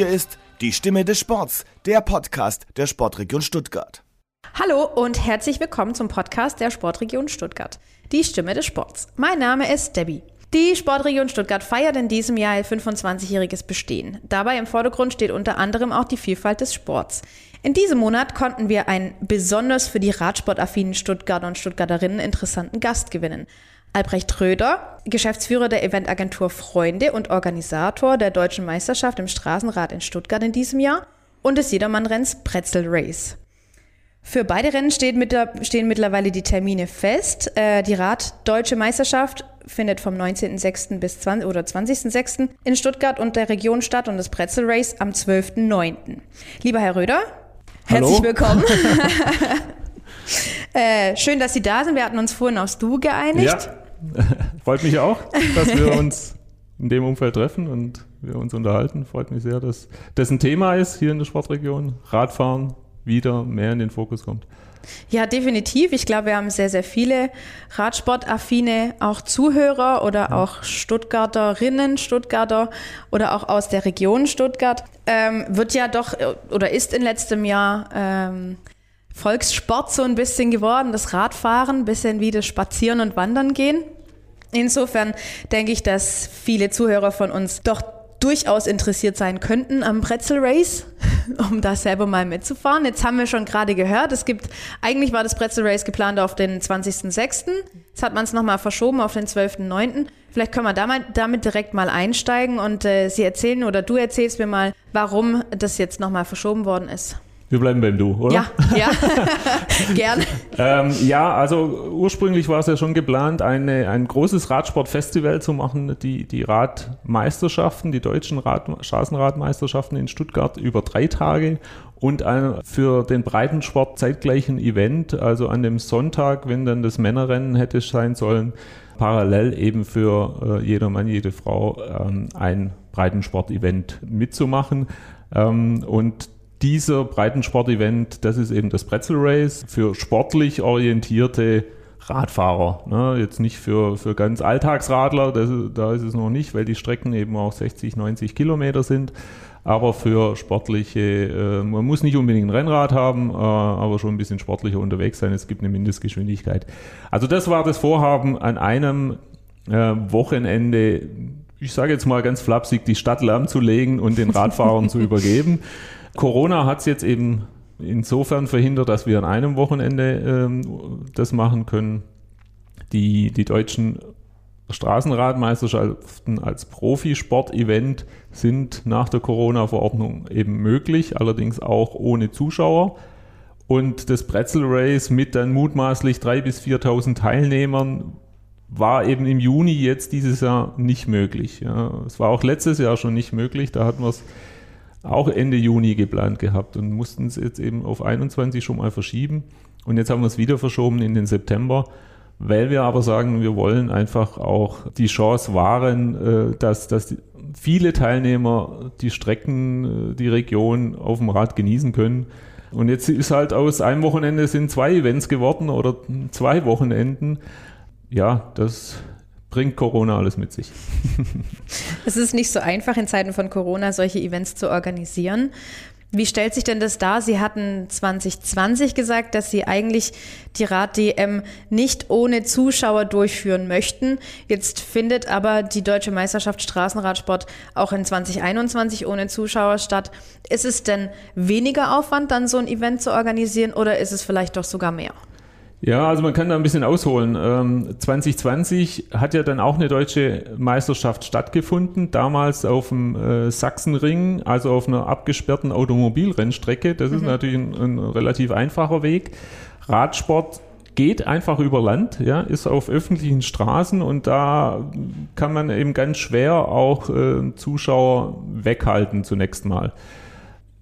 Hier ist die Stimme des Sports, der Podcast der Sportregion Stuttgart. Hallo und herzlich willkommen zum Podcast der Sportregion Stuttgart, die Stimme des Sports. Mein Name ist Debbie. Die Sportregion Stuttgart feiert in diesem Jahr ihr 25-jähriges Bestehen. Dabei im Vordergrund steht unter anderem auch die Vielfalt des Sports. In diesem Monat konnten wir einen besonders für die Radsportaffinen Stuttgarter und Stuttgarterinnen interessanten Gast gewinnen. Albrecht Röder, Geschäftsführer der Eventagentur Freunde und Organisator der deutschen Meisterschaft im Straßenrad in Stuttgart in diesem Jahr und des Jedermannrenns Pretzel Race. Für beide Rennen mit, stehen mittlerweile die Termine fest. Äh, die Rad-Deutsche Meisterschaft findet vom 19.06. bis 20, oder 20.06. in Stuttgart und der Region statt und das Pretzel Race am 12.09. Lieber Herr Röder, Hallo. herzlich willkommen. äh, schön, dass Sie da sind. Wir hatten uns vorhin aufs Du geeinigt. Ja. Freut mich auch, dass wir uns in dem Umfeld treffen und wir uns unterhalten. Freut mich sehr, dass das ein Thema ist hier in der Sportregion. Radfahren wieder mehr in den Fokus kommt. Ja, definitiv. Ich glaube, wir haben sehr, sehr viele Radsportaffine, auch Zuhörer oder ja. auch Stuttgarterinnen, Stuttgarter oder auch aus der Region Stuttgart. Ähm, wird ja doch oder ist in letztem Jahr ähm, Volkssport so ein bisschen geworden, das Radfahren, ein bisschen wie das Spazieren und Wandern gehen. Insofern denke ich, dass viele Zuhörer von uns doch durchaus interessiert sein könnten am Pretzel Race, um da selber mal mitzufahren. Jetzt haben wir schon gerade gehört, es gibt, eigentlich war das Pretzel Race geplant auf den 20.06. Jetzt hat man es nochmal verschoben auf den 12.09. Vielleicht können wir damit, damit direkt mal einsteigen und äh, Sie erzählen oder du erzählst mir mal, warum das jetzt nochmal verschoben worden ist. Wir bleiben beim Du, oder? Ja, ja, gern. ähm, ja, also ursprünglich war es ja schon geplant, eine, ein großes Radsportfestival zu machen, die, die Radmeisterschaften, die deutschen Rad, Straßenradmeisterschaften in Stuttgart über drei Tage und ein, für den Breitensport zeitgleichen Event, also an dem Sonntag, wenn dann das Männerrennen hätte sein sollen, parallel eben für äh, jeder Mann, jede Frau ähm, ein Breitensport-Event mitzumachen. Ähm, und dieser Breitensport-Event, das ist eben das Pretzel Race für sportlich orientierte Radfahrer. Ne? Jetzt nicht für, für ganz Alltagsradler, das, da ist es noch nicht, weil die Strecken eben auch 60, 90 Kilometer sind. Aber für sportliche, äh, man muss nicht unbedingt ein Rennrad haben, äh, aber schon ein bisschen sportlicher unterwegs sein. Es gibt eine Mindestgeschwindigkeit. Also das war das Vorhaben, an einem äh, Wochenende, ich sage jetzt mal ganz flapsig, die Stadt lahmzulegen und den Radfahrern zu übergeben. Corona hat es jetzt eben insofern verhindert, dass wir an einem Wochenende ähm, das machen können. Die, die deutschen Straßenradmeisterschaften als Profisport-Event sind nach der Corona-Verordnung eben möglich, allerdings auch ohne Zuschauer. Und das Pretzel Race mit dann mutmaßlich 3.000 bis 4.000 Teilnehmern war eben im Juni jetzt dieses Jahr nicht möglich. Ja. Es war auch letztes Jahr schon nicht möglich, da hatten wir es auch Ende Juni geplant gehabt und mussten es jetzt eben auf 21 schon mal verschieben. Und jetzt haben wir es wieder verschoben in den September, weil wir aber sagen, wir wollen einfach auch die Chance wahren, äh, dass, dass viele Teilnehmer die Strecken, äh, die Region auf dem Rad genießen können. Und jetzt ist halt aus einem Wochenende sind zwei Events geworden oder zwei Wochenenden. Ja, das bringt Corona alles mit sich. es ist nicht so einfach in Zeiten von Corona solche Events zu organisieren. Wie stellt sich denn das dar? Sie hatten 2020 gesagt, dass Sie eigentlich die Rad-DM nicht ohne Zuschauer durchführen möchten. Jetzt findet aber die Deutsche Meisterschaft Straßenradsport auch in 2021 ohne Zuschauer statt. Ist es denn weniger Aufwand, dann so ein Event zu organisieren oder ist es vielleicht doch sogar mehr? Ja, also man kann da ein bisschen ausholen. Ähm, 2020 hat ja dann auch eine deutsche Meisterschaft stattgefunden, damals auf dem äh, Sachsenring, also auf einer abgesperrten Automobilrennstrecke. Das mhm. ist natürlich ein, ein, relativ einfacher Weg. Radsport geht einfach über Land, ja, ist auf öffentlichen Straßen und da kann man eben ganz schwer auch äh, Zuschauer weghalten zunächst mal.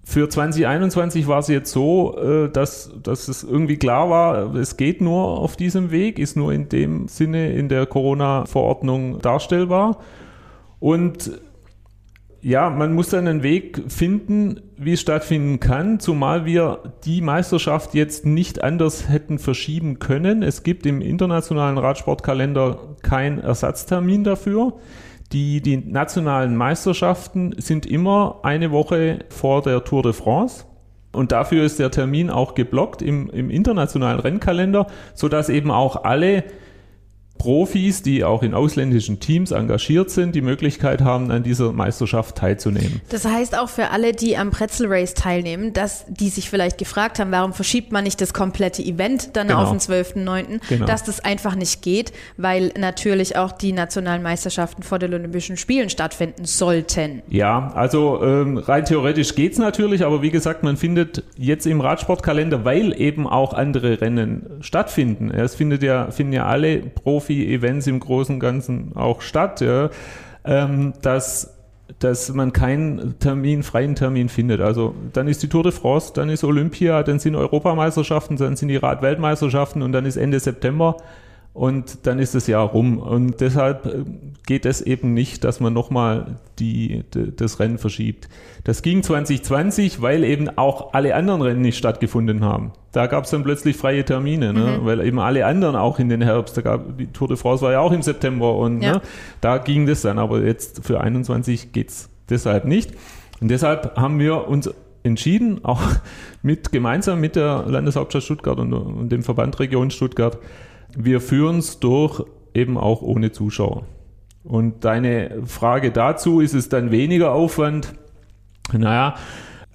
Für 2021 war es jetzt so, äh, dass, dass es irgendwie klar war, es geht nur auf diesem Weg, ist nur in dem Sinne in der Corona-Verordnung darstellbar. Und ja, man muss dann einen Weg finden, wie es stattfinden kann, zumal wir die Meisterschaft jetzt nicht anders hätten verschieben können. Es gibt im internationalen Radsportkalender keinen Ersatztermin dafür. Die, die nationalen Meisterschaften sind immer eine Woche vor der Tour de France. Und dafür ist der Termin auch geblockt im, im internationalen Rennkalender, sodass eben auch alle Profis, die auch in ausländischen Teams engagiert sind, die Möglichkeit haben, an dieser Meisterschaft teilzunehmen. Das heißt auch für alle, die am Pretzel Race teilnehmen, dass die sich vielleicht gefragt haben, warum verschiebt man nicht das komplette Event dann Genau. auf den 12.09., Genau. dass das einfach nicht geht, weil natürlich auch die nationalen Meisterschaften vor den Olympischen Spielen stattfinden sollten. Ja, also ähm, rein theoretisch geht's natürlich, aber wie gesagt, man findet jetzt im Radsportkalender, weil eben auch andere Rennen stattfinden. Es findet ja, finden ja alle Profi-Events im Großen und Ganzen auch statt, ja, ähm, dass dass man keinen Termin, freien Termin findet. Also dann ist die Tour de France, dann ist Olympia, dann sind Europameisterschaften, dann sind die Radweltmeisterschaften und dann ist Ende September und dann ist das Jahr rum. Und deshalb äh, geht es eben nicht, dass man nochmal die, d- das Rennen verschiebt. Das ging 2020, weil eben auch alle anderen Rennen nicht stattgefunden haben. Da gab es dann plötzlich freie Termine, ne? weil eben alle anderen auch in den Herbst, da gab, die Tour de France war ja auch im September und Ja. ne? da ging das dann. Aber jetzt für 21 geht's deshalb nicht. Und deshalb haben wir uns entschieden, auch mit gemeinsam mit der Landeshauptstadt Stuttgart und, und dem Verband Region Stuttgart, wir führen es durch, eben auch ohne Zuschauer. Und deine Frage dazu, ist es dann weniger Aufwand? Naja,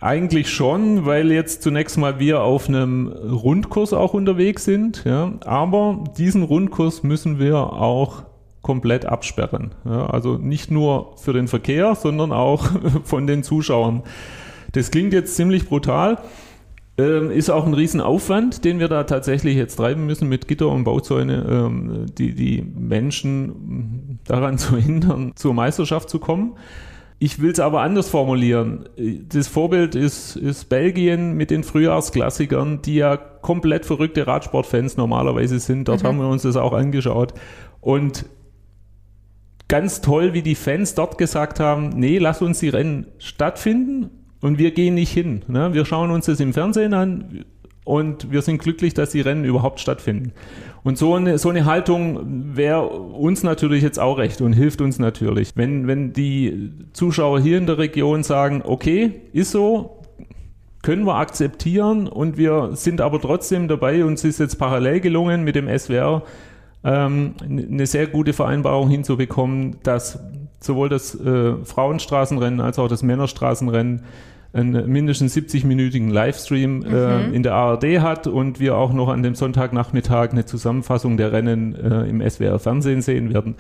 eigentlich schon, weil jetzt zunächst mal wir auf einem Rundkurs auch unterwegs sind. Ja, aber diesen Rundkurs müssen wir auch komplett absperren. Ja, also nicht nur für den Verkehr, sondern auch von den Zuschauern. Das klingt jetzt ziemlich brutal. Ähm, ist auch ein Riesenaufwand, den wir da tatsächlich jetzt treiben müssen mit Gitter und Bauzäune, ähm, die, die Menschen daran zu hindern, zur Meisterschaft zu kommen. Ich will es aber anders formulieren. Das Vorbild ist, ist Belgien mit den Frühjahrsklassikern, die ja komplett verrückte Radsportfans normalerweise sind. Dort haben wir uns das auch angeschaut. Und ganz toll, wie die Fans dort gesagt haben, nee, lass uns die Rennen stattfinden und wir gehen nicht hin. Ne? Wir schauen uns das im Fernsehen an und wir sind glücklich, dass die Rennen überhaupt stattfinden. Und so eine, so eine Haltung wäre uns natürlich jetzt auch recht und hilft uns natürlich. Wenn, wenn die Zuschauer hier in der Region sagen, okay, ist so, können wir akzeptieren und wir sind aber trotzdem dabei, uns ist jetzt parallel gelungen mit dem SWR ähm, eine sehr gute Vereinbarung hinzubekommen, dass sowohl das äh, Frauenstraßenrennen als auch das Männerstraßenrennen einen mindestens 70-minütigen Livestream äh, in der ARD hat und wir auch noch an dem Sonntagnachmittag eine Zusammenfassung der Rennen äh, im SWR Fernsehen sehen werden.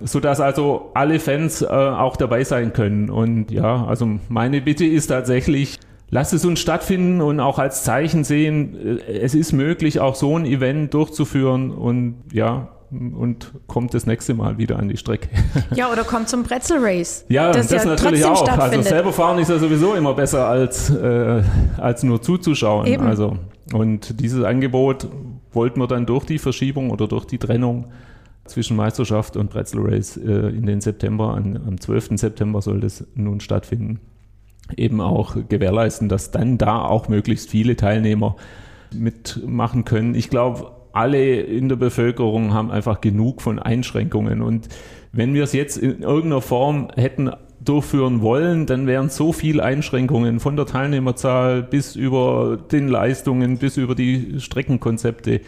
Sodass also alle Fans äh, auch dabei sein können. Und ja, also meine Bitte ist tatsächlich, lasst es uns stattfinden und auch als Zeichen sehen, äh, es ist möglich, auch so ein Event durchzuführen und ja, und kommt das nächste Mal wieder an die Strecke. Ja, oder kommt zum Pretzel Race. Ja, das, ja natürlich auch. Also selber fahren ist ja sowieso immer besser als, äh, als nur zuzuschauen. Eben. Also, und dieses Angebot wollten wir dann durch die Verschiebung oder durch die Trennung zwischen Meisterschaft und Pretzel Race äh, in den September, an, am 12. September soll das nun stattfinden, eben auch gewährleisten, dass dann da auch möglichst viele Teilnehmer mitmachen können. Ich glaube, alle in der Bevölkerung haben einfach genug von Einschränkungen. Und wenn wir es jetzt in irgendeiner Form hätten durchführen wollen, dann wären so viele Einschränkungen von der Teilnehmerzahl bis über den Leistungen, bis über die Streckenkonzepte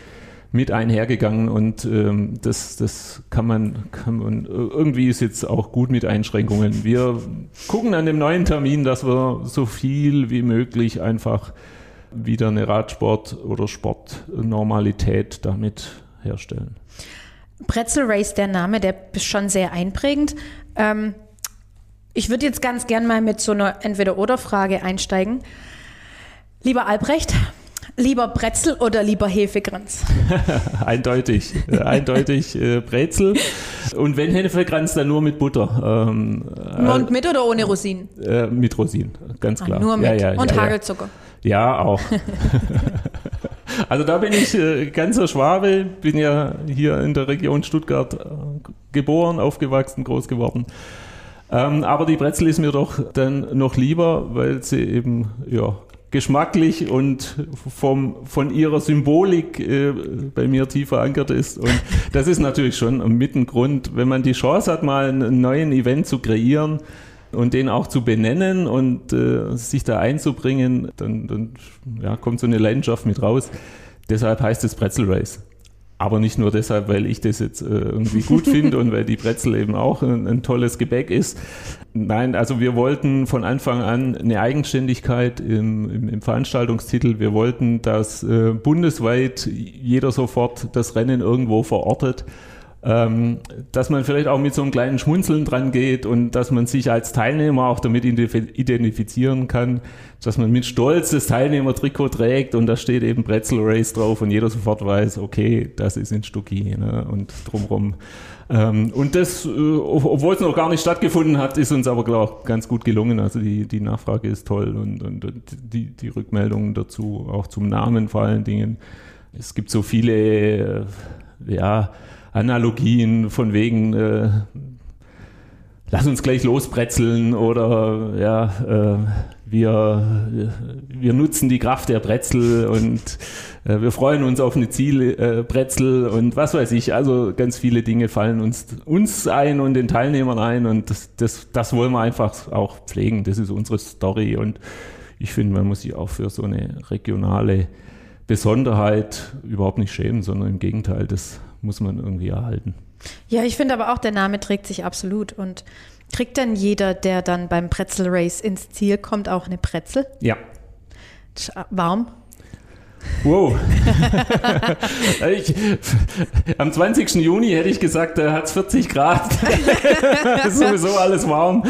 mit einhergegangen und ähm, das, das kann man, kann man, irgendwie ist jetzt auch gut mit Einschränkungen. Wir gucken an dem neuen Termin, dass wir so viel wie möglich einfach wieder eine Radsport- oder Sportnormalität damit herstellen. Pretzel Race, der Name, der ist schon sehr einprägend. Ähm, ich würde jetzt ganz gern mal mit so einer Entweder-Oder-Frage einsteigen. Lieber Albrecht, lieber Brezel oder lieber Hefekranz? eindeutig, äh, eindeutig äh, Brezel. Und wenn Hefekranz, dann nur mit Butter. Ähm, Und mit oder ohne Rosinen? äh, mit Rosinen, ganz klar. Ah, nur mit. Ja, ja, Und ja. Hagelzucker. Ja, auch. also da bin ich äh, ganzer Schwabe, bin ja hier in der Region Stuttgart äh, geboren, aufgewachsen, groß geworden. Ähm, aber die Brezel ist mir doch dann noch lieber, weil sie eben ja, geschmacklich und vom, von ihrer Symbolik äh, bei mir tief verankert ist. Und das ist natürlich schon mit ein Grund, wenn man die Chance hat, mal einen neuen Event zu kreieren und den auch zu benennen und äh, sich da einzubringen, dann, dann ja, kommt so eine Leidenschaft mit raus. Deshalb heißt es Pretzel Race. Aber nicht nur deshalb, weil ich das jetzt äh, irgendwie gut finde und weil die Brezel eben auch ein, ein, tolles Gebäck ist. Nein, also wir wollten von Anfang an eine Eigenständigkeit im, im, im Veranstaltungstitel. Wir wollten, dass äh, bundesweit jeder sofort das Rennen irgendwo verortet ähm, dass man vielleicht auch mit so einem kleinen Schmunzeln dran geht und dass man sich als Teilnehmer auch damit identifizieren kann, dass man mit Stolz das Teilnehmertrikot trägt und da steht eben Pretzel Race drauf und jeder sofort weiß, okay, das ist in Stucki ne, und drumherum. Ähm, und das, äh, obwohl es noch gar nicht stattgefunden hat, ist uns aber klar ganz gut gelungen. Also die, die Nachfrage ist toll und, und, und die, die Rückmeldungen dazu, auch zum Namen vor allen Dingen. Es gibt so viele, äh, ja, Analogien von wegen, äh, lass uns gleich losbretzeln oder ja, äh, wir, wir nutzen die Kraft der Brezel und äh, wir freuen uns auf eine Zielbrezel äh, und was weiß ich. Also ganz viele Dinge fallen uns, uns ein und den Teilnehmern ein und das, das, das wollen wir einfach auch pflegen. Das ist unsere Story und ich finde, man muss sich auch für so eine regionale Besonderheit überhaupt nicht schämen, sondern im Gegenteil, das muss man irgendwie erhalten. Ja, ich finde aber auch, der Name trägt sich absolut. Und kriegt dann jeder, der dann beim Pretzel Race ins Ziel kommt, auch eine Pretzel? Ja. Warm? Wow. ich, am 20. Juni hätte ich gesagt, da hat es 40 Grad. ist sowieso alles warm.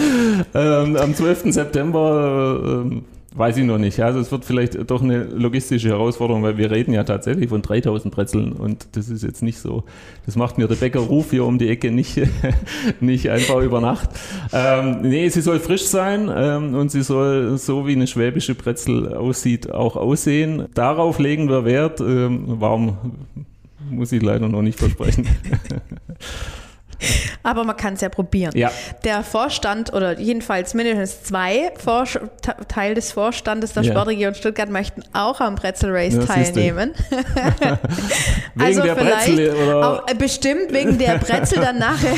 Ähm, am 12. September ähm, Weiß ich noch nicht. Also es wird vielleicht doch eine logistische Herausforderung, weil wir reden ja tatsächlich von 3000 Brezeln und das ist jetzt nicht so, das macht mir der Bäcker Ruf hier um die Ecke nicht, nicht einfach über Nacht. Ähm, nee, sie soll frisch sein ähm, und sie soll so wie eine schwäbische Brezel aussieht, auch aussehen. Darauf legen wir Wert. Ähm, warum muss ich leider noch nicht versprechen. Aber man kann es ja probieren. Ja. Der Vorstand oder jedenfalls mindestens zwei Vor Teil des Vorstandes der ja. Sportregion Stuttgart möchten auch am Pretzel Race ja, teilnehmen. wegen also der vielleicht Brezel, oder? Auch, äh, bestimmt wegen der Brezel dann nachher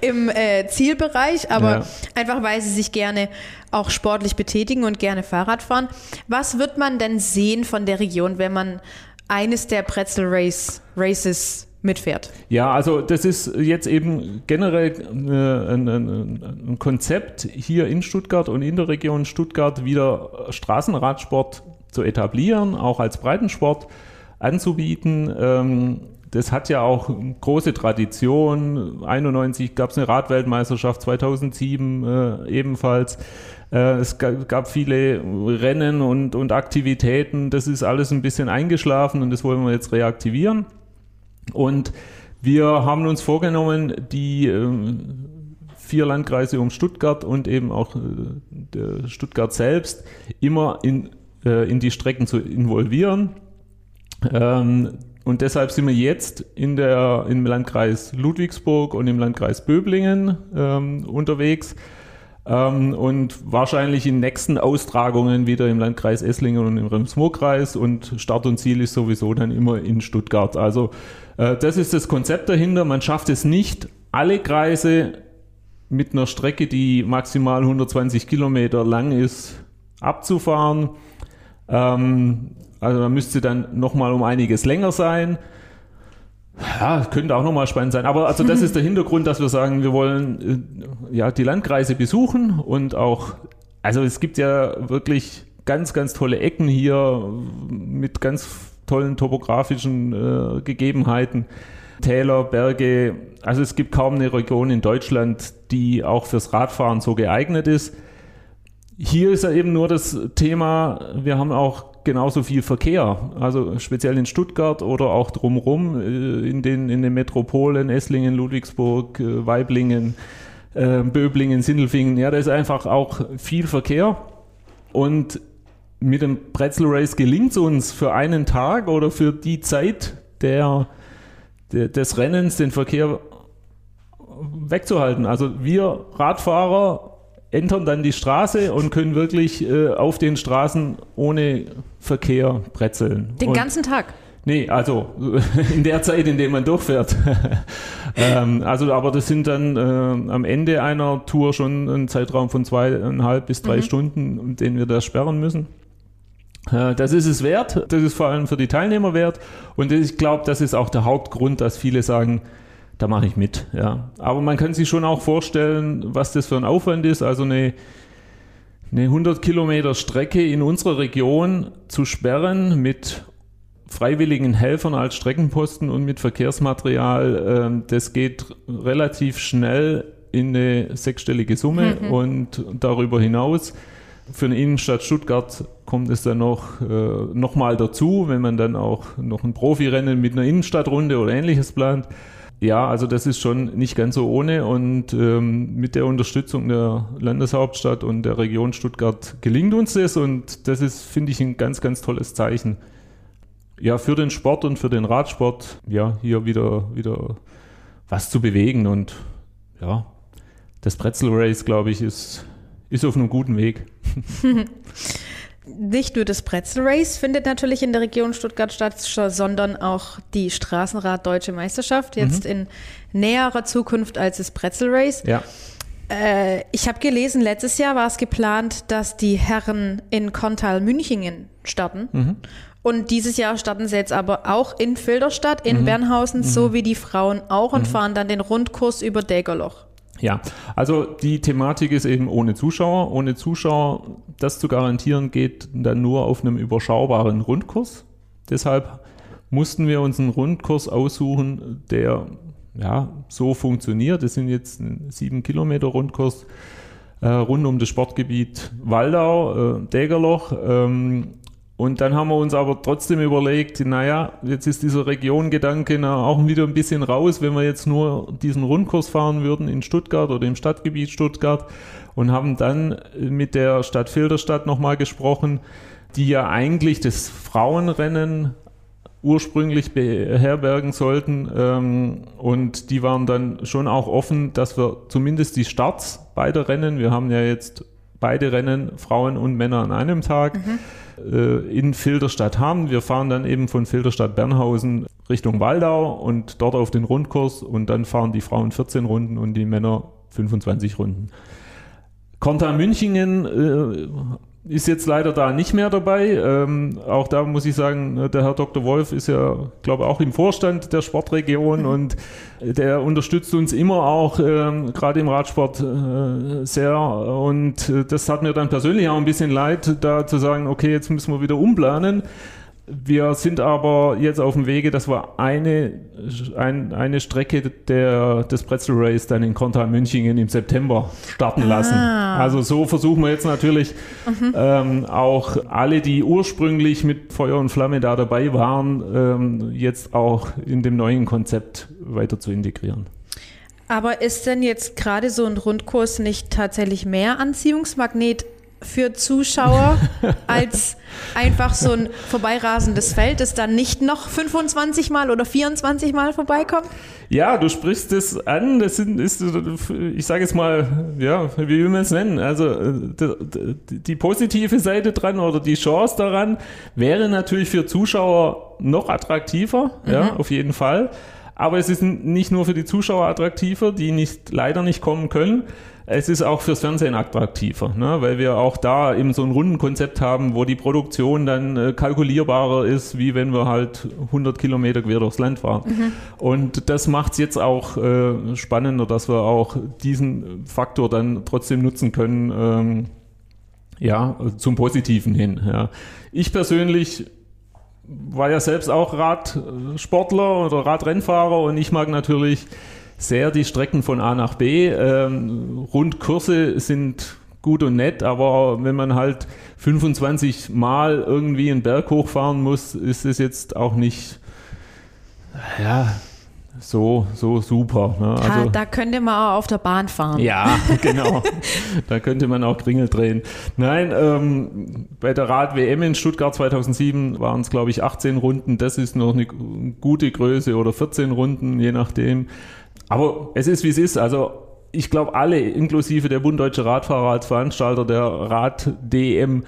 im äh, Zielbereich, aber einfach weil sie sich gerne auch sportlich betätigen und gerne Fahrrad fahren. Was wird man denn sehen von der Region, wenn man eines der Pretzel Race Races mitfährt. Ja, also das ist jetzt eben generell äh, ein, ein, ein, Konzept hier in Stuttgart und in der Region Stuttgart wieder Straßenradsport zu etablieren, auch als Breitensport anzubieten. Ähm, das hat ja auch große Tradition. 91 gab es eine Radweltmeisterschaft, 2007 äh, ebenfalls. Äh, es gab viele Rennen und, und Aktivitäten. Das ist alles ein bisschen eingeschlafen und das wollen wir jetzt reaktivieren. Und wir haben uns vorgenommen, die ähm, vier Landkreise um Stuttgart und eben auch äh, Stuttgart selbst immer in, äh, in die Strecken zu involvieren. Ähm, und deshalb sind wir jetzt in der, im Landkreis Ludwigsburg und im Landkreis Böblingen ähm, unterwegs und wahrscheinlich in nächsten Austragungen wieder im Landkreis Esslingen und im Rems-Murr-Kreis und Start und Ziel ist sowieso dann immer in Stuttgart. Also das ist das Konzept dahinter. Man schafft es nicht, alle Kreise mit einer Strecke, die maximal 120 Kilometer lang ist, abzufahren. Ähm, also da müsste dann nochmal um einiges länger sein. Ja, könnte auch nochmal spannend sein. Aber also das ist der Hintergrund, dass wir sagen, wir wollen äh, ja die Landkreise besuchen und auch, also es gibt ja wirklich ganz, ganz tolle Ecken hier mit ganz tollen topografischen äh, Gegebenheiten. Täler, Berge, also es gibt kaum eine Region in Deutschland, die auch fürs Radfahren so geeignet ist. Hier ist ja eben nur das Thema, wir haben auch genauso viel Verkehr. Also speziell in Stuttgart oder auch drumherum äh, in den, in den Metropolen, Esslingen, Ludwigsburg, äh, Weiblingen, äh, Böblingen, Sindelfingen. Ja, da ist einfach auch viel Verkehr. Und mit dem Pretzel Race gelingt es uns für einen Tag oder für die Zeit der, der, des Rennens den Verkehr wegzuhalten. Also wir Radfahrer entern dann die Straße und können wirklich äh, auf den Straßen ohne Verkehr bretzeln. Den und ganzen Tag? Nee, also in der Zeit, in der man durchfährt. ähm, also, aber das sind dann äh, am Ende einer Tour schon ein Zeitraum von zweieinhalb bis drei mhm. Stunden, den wir da sperren müssen. Äh, das ist es wert. Das ist vor allem für die Teilnehmer wert. Und ich glaube, das ist auch der Hauptgrund, dass viele sagen, da mache ich mit. Ja. Aber man kann sich schon auch vorstellen, was das für ein Aufwand ist. Also eine, eine 100 Kilometer Strecke in unserer Region zu sperren mit freiwilligen Helfern als Streckenposten und mit Verkehrsmaterial, ähm, das geht relativ schnell in eine sechsstellige Summe mhm. und darüber hinaus. Für eine Innenstadt Stuttgart kommt es dann noch, äh, noch mal dazu, wenn man dann auch noch ein Profirennen mit einer Innenstadtrunde oder ähnliches plant. Ja, also das ist schon nicht ganz so ohne und ähm, mit der Unterstützung der Landeshauptstadt und der Region Stuttgart gelingt uns das und das ist, finde ich, ein ganz, ganz tolles Zeichen ja, für den Sport und für den Radsport, ja, hier wieder, wieder was zu bewegen. Und ja, das Pretzel Race, glaube ich, ist, ist auf einem guten Weg. Nicht nur das Pretzel Race findet natürlich in der Region Stuttgart statt, sondern auch die Straßenrad Deutsche Meisterschaft, jetzt mhm. in näherer Zukunft als das Pretzel Race. Ja. Äh, ich habe gelesen, letztes Jahr war es geplant, dass die Herren in Kontal-Münchingen starten. Mhm. Und dieses Jahr starten sie jetzt aber auch in Filderstadt, in mhm. Bernhausen, mhm. so wie die Frauen auch und mhm. fahren dann den Rundkurs über Dägerloch. Ja, also die Thematik ist eben ohne Zuschauer. Ohne Zuschauer, das zu garantieren, geht dann nur auf einem überschaubaren Rundkurs. Deshalb mussten wir uns einen Rundkurs aussuchen, der ja so funktioniert. Das sind jetzt ein sieben Kilometer Rundkurs äh, rund um das Sportgebiet Waldau, äh, Dägerloch. Ähm, und dann haben wir uns aber trotzdem überlegt, naja, jetzt ist dieser Regiongedanke auch wieder ein bisschen raus, wenn wir jetzt nur diesen Rundkurs fahren würden in Stuttgart oder im Stadtgebiet Stuttgart und haben dann mit der Stadt Filderstadt nochmal gesprochen, die ja eigentlich das Frauenrennen ursprünglich beherbergen sollten. Ähm, und die waren dann schon auch offen, dass wir zumindest die Starts beider Rennen, wir haben ja jetzt beide Rennen, Frauen und Männer an einem Tag, mhm äh, in Filderstadt haben. Wir fahren dann eben von Filderstadt Bernhausen Richtung Waldau und dort auf den Rundkurs und dann fahren die Frauen 14 Runden und die Männer 25 Runden. Konta Münchingen äh, ist jetzt leider da nicht mehr dabei. Ähm, auch da muss ich sagen, ne, der Herr Dr. Wolf ist ja, glaube ich, auch im Vorstand der Sportregion mhm. und der unterstützt uns immer auch, ähm, gerade im Radsport, äh, sehr. Und äh, das hat mir dann persönlich auch ein bisschen leid, da zu sagen, okay, jetzt müssen wir wieder umplanen. Wir sind aber jetzt auf dem Wege, dass wir eine, ein, eine Strecke der, des Pretzel Race dann in Kontal Münchingen im September starten lassen. Ah. Also so versuchen wir jetzt natürlich mhm. ähm, auch alle, die ursprünglich mit Feuer und Flamme da dabei waren, ähm, jetzt auch in dem neuen Konzept weiter zu integrieren. Aber ist denn jetzt gerade so ein Rundkurs nicht tatsächlich mehr Anziehungsmagnet für Zuschauer als einfach so ein vorbeirasendes Feld, das dann nicht noch 25 Mal oder 24 Mal vorbeikommt? Ja, du sprichst es an. Das sind, ist, ich sage jetzt mal, ja, wie will man es nennen? Also die, die positive Seite dran oder die Chance daran wäre natürlich für Zuschauer noch attraktiver, mhm. ja, auf jeden Fall. Aber es ist nicht nur für die Zuschauer attraktiver, die nicht, leider nicht kommen können, es ist auch fürs Fernsehen attraktiver, ne? weil wir auch da eben so ein Rundenkonzept haben, wo die Produktion dann äh, kalkulierbarer ist, wie wenn wir halt 100 Kilometer quer durchs Land fahren. Mhm. Und das macht es jetzt auch äh, spannender, dass wir auch diesen Faktor dann trotzdem nutzen können, ähm, ja, zum Positiven hin. Ja. Ich persönlich war ja selbst auch Radsportler oder Radrennfahrer und ich mag natürlich sehr die Strecken von A nach B. Ähm, Rundkurse sind gut und nett, aber wenn man halt 25 Mal irgendwie einen Berg hochfahren muss, ist es jetzt auch nicht, ja, so, so super. Ne? Also, da, da, könnte man auch auf der Bahn fahren. Ja, genau. da könnte man auch Kringel drehen. Nein, ähm, bei der Rad-WM in Stuttgart 2007 waren es, glaube ich, 18 Runden. Das ist noch eine gute Größe oder 14 Runden, je nachdem. Aber es ist, wie es ist. Also ich glaube, alle, inklusive der Bund Deutsche Radfahrer als Veranstalter der Rad-DM,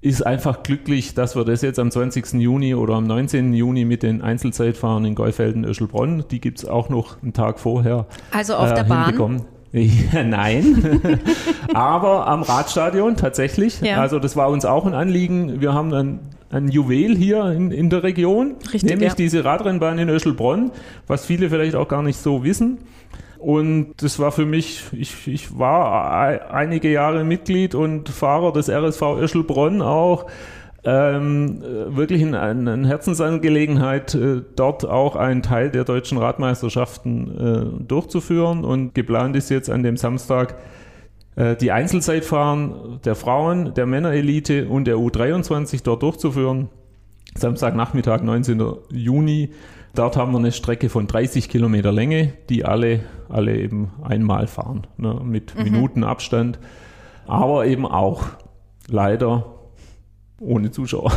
ist einfach glücklich, dass wir das jetzt am 20. Juni oder am 19. Juni mit den Einzelzeitfahren in Geufelden-Öschelbronn, die gibt es auch noch einen Tag vorher. Also auf äh, der Bahn? Ja, nein, aber am Radstadion tatsächlich. Ja. Also das war uns auch ein Anliegen. Wir haben ein, ein Juwel hier in, in der Region, Richtig, nämlich ja. diese Radrennbahn in Öschelbronn, was viele vielleicht auch gar nicht so wissen. Und das war für mich, ich, ich war einige Jahre Mitglied und Fahrer des RSV Öschelbronn auch. Ähm, wirklich eine ein Herzensangelegenheit, äh, dort auch einen Teil der deutschen Radmeisterschaften äh, durchzuführen. Und geplant ist jetzt an dem Samstag die Einzelzeitfahren der Frauen, der Männerelite und der U23 dort durchzuführen. Samstagnachmittag, 19. Juni. Dort haben wir eine Strecke von 30 Kilometer Länge, die alle, alle eben einmal fahren, ne, mit mhm. Minutenabstand. Aber eben auch leider ohne Zuschauer.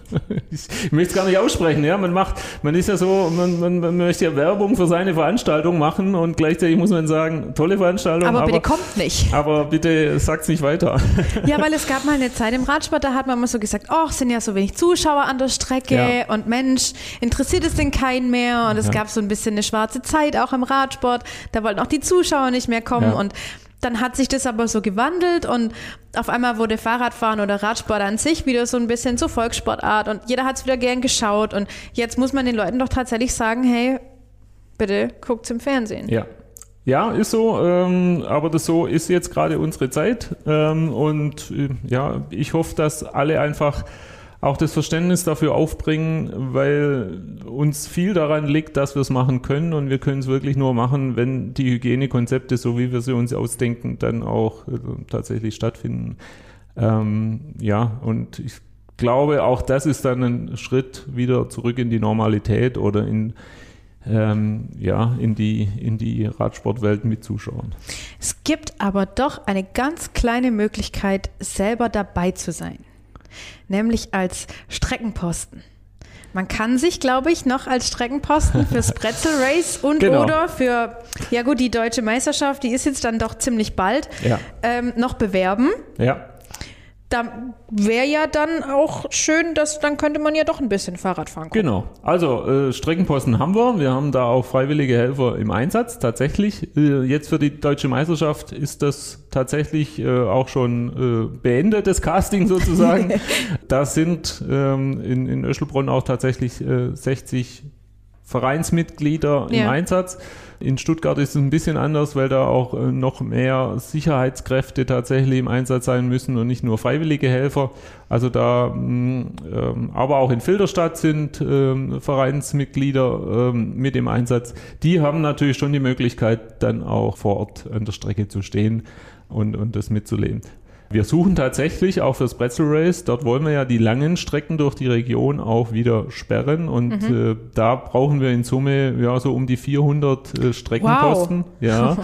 ich möchte es gar nicht aussprechen, ja. Man macht, man ist ja so, man, man, man, möchte ja Werbung für seine Veranstaltung machen und gleichzeitig muss man sagen, tolle Veranstaltung. Aber, aber bitte kommt nicht. Aber bitte sagt es nicht weiter. ja, weil es gab mal eine Zeit im Radsport, da hat man immer so gesagt, oh, es sind ja so wenig Zuschauer an der Strecke ja. und Mensch, interessiert es denn keinen mehr? Und es ja. gab so ein bisschen eine schwarze Zeit auch im Radsport. Da wollten auch die Zuschauer nicht mehr kommen ja. und dann hat sich das aber so gewandelt und auf einmal wurde Fahrradfahren oder Radsport an sich wieder so ein bisschen zur Volkssportart und jeder hat es wieder gern geschaut und jetzt muss man den Leuten doch tatsächlich sagen, hey, bitte guckt's im Fernsehen. Ja. Ja, ist so, ähm, aber das so ist jetzt gerade unsere Zeit ähm, und äh, ja, ich hoffe, dass alle einfach auch das Verständnis dafür aufbringen, weil uns viel daran liegt, dass wir es machen können und wir können es wirklich nur machen, wenn die Hygienekonzepte, so wie wir sie uns ausdenken, dann auch äh, tatsächlich stattfinden. Ähm, ja, und ich glaube, auch das ist dann ein Schritt wieder zurück in die Normalität oder in, ähm, ja, in die, in die Radsportwelt mit Zuschauern. Es gibt aber doch eine ganz kleine Möglichkeit, selber dabei zu sein nämlich als Streckenposten. Man kann sich, glaube ich, noch als Streckenposten fürs Pretzel Race und genau. oder für, ja gut, die deutsche Meisterschaft, die ist jetzt dann doch ziemlich bald, ja. ähm, noch bewerben. Ja da wäre ja dann auch schön, dass dann könnte man ja doch ein bisschen Fahrrad fahren. Können. Genau. Also äh, Streckenposten haben wir. Wir haben da auch freiwillige Helfer im Einsatz. Tatsächlich. Äh, jetzt für die deutsche Meisterschaft ist das tatsächlich äh, auch schon äh, beendet, das Casting sozusagen. da sind ähm, in, in Öschelbronn auch tatsächlich 60 äh, Vereinsmitglieder ja. im Einsatz. In Stuttgart ist es ein bisschen anders, weil da auch äh, noch mehr Sicherheitskräfte tatsächlich im Einsatz sein müssen und nicht nur freiwillige Helfer. Also da, mm, ähm, aber auch in Filderstadt sind ähm, Vereinsmitglieder ähm, mit im Einsatz. Die haben natürlich schon die Möglichkeit, dann auch vor Ort an der Strecke zu stehen und, und das mitzuleben. Wir suchen tatsächlich auch fürs Pretzel Race, dort wollen wir ja die langen Strecken durch die Region auch wieder sperren. Und mhm. äh, da brauchen wir in Summe ja so um die 400 äh, Streckenposten, wow. ja,